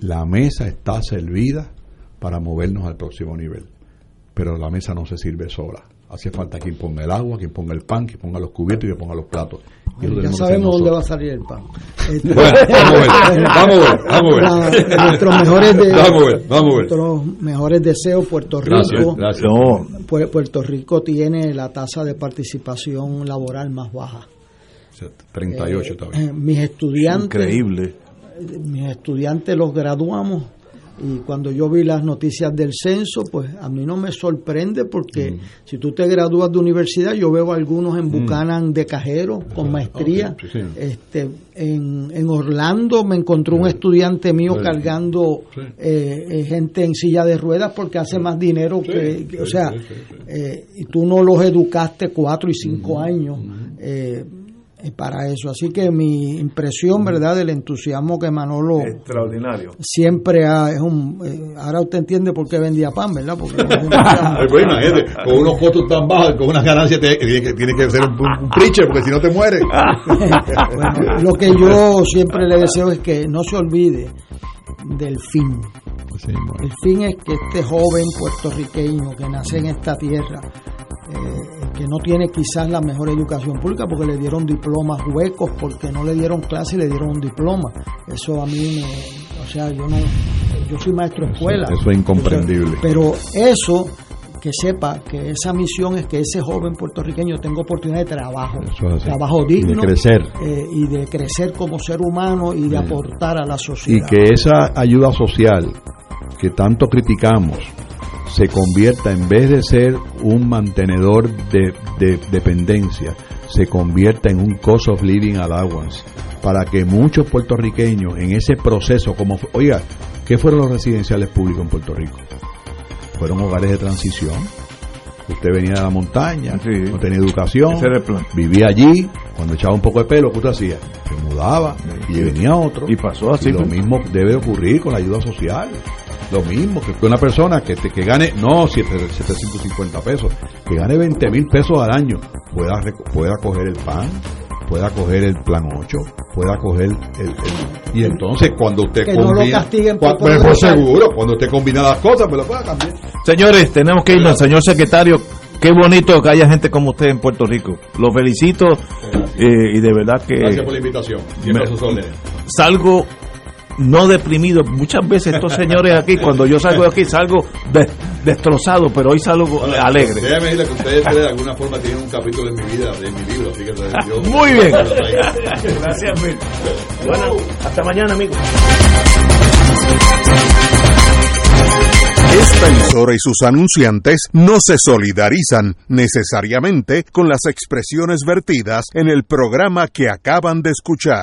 La mesa está servida para movernos al próximo nivel. Pero la mesa no se sirve sola. Hace falta quien ponga el agua, quien ponga el pan, quien ponga los cubiertos y quien ponga los platos. Ya sabemos dónde va a salir el pan. Bueno, vamos a ver, (laughs) vamos a ver, vamos a ver. La- nuestros mejores de- Vamos a ver, vamos a ver. nuestros mejores deseos Puerto Gracias, Rico. Pu- Puerto Rico tiene la tasa de participación laboral más baja 38 Eh, todavía. mis estudiantes Increíble. mis estudiantes los graduamos y cuando yo vi las noticias del censo, pues a mí no me sorprende porque Mm. si tú te gradúas de universidad, yo veo algunos en Buchanan de cajero con maestría. Sí, señor. Este, en, en Orlando me encontró un estudiante mío cargando Sí. eh, eh, gente en silla de ruedas porque hace más dinero que, que- o sea, eh, y tú no los educaste cuatro y cinco años. Eh, para eso. Así que mi impresión, ¿verdad?, del entusiasmo que Manolo Extraordinario. siempre ha, es un... eh, ahora usted entiende por qué vendía pan, ¿verdad? Porque (laughs) Pues con unos costos tan bajos, con unas ganancias, te- tiene, que, ser un, un preacher, porque si no te mueres. (laughs) Bueno, lo que yo siempre le deseo es que no se olvide del fin. El fin es que este joven puertorriqueño que nace en esta tierra, eh, que no tiene quizás la mejor educación pública porque le dieron diplomas huecos, porque no le dieron clase y le dieron un diploma. Eso a mí me... O sea, yo no... Yo soy maestro de escuela. Eso es incomprendible. Pero eso, que sepa que esa misión es que ese joven puertorriqueño tenga oportunidad de trabajo, es trabajo Y de digno, crecer. eh, y de crecer como ser humano y de aportar a la Y sociedad. que esa ayuda social que tanto criticamos se convierta, en vez de ser un mantenedor de, de dependencia, se convierta en un cost of living allowance para que muchos puertorriqueños en ese proceso, como oiga, ¿qué fueron los residenciales públicos en Puerto Rico? Fueron hogares de transición. Usted venía de la montaña, no tenía educación, vivía allí, cuando echaba un poco de pelo, ¿qué usted hacía? Se mudaba y venía otro. Y pasó así, lo pues. mismo debe ocurrir con la ayuda social. Lo mismo que una persona que, te- que gane, no siete- 750 pesos, que gane 20 mil pesos al año, pueda, pueda coger el pan, pueda coger el plan 8, pueda coger el... el- y entonces cuando usted Que no lo combina... castiguen cua- por seguro, cuando usted combina las cosas, pues lo pueda cambiar. Señores, tenemos que irnos. Señor secretario, qué bonito que haya gente como usted en Puerto Rico. Lo felicito eh, y de verdad que Gracias por la invitación. Siempre salgo no deprimido. Muchas veces estos (laughs) señores aquí, cuando yo salgo de aquí, salgo de- destrozado, pero hoy salgo alegre. Déjame decirle que ustedes de alguna forma tienen un capítulo en mi vida, de mi libro, así que yo- (laughs) Muy bien. Gracias, Mil. Bueno, hasta mañana, amigos. Esta emisora y sus anunciantes no se solidarizan necesariamente con las expresiones vertidas en el programa que acaban de escuchar.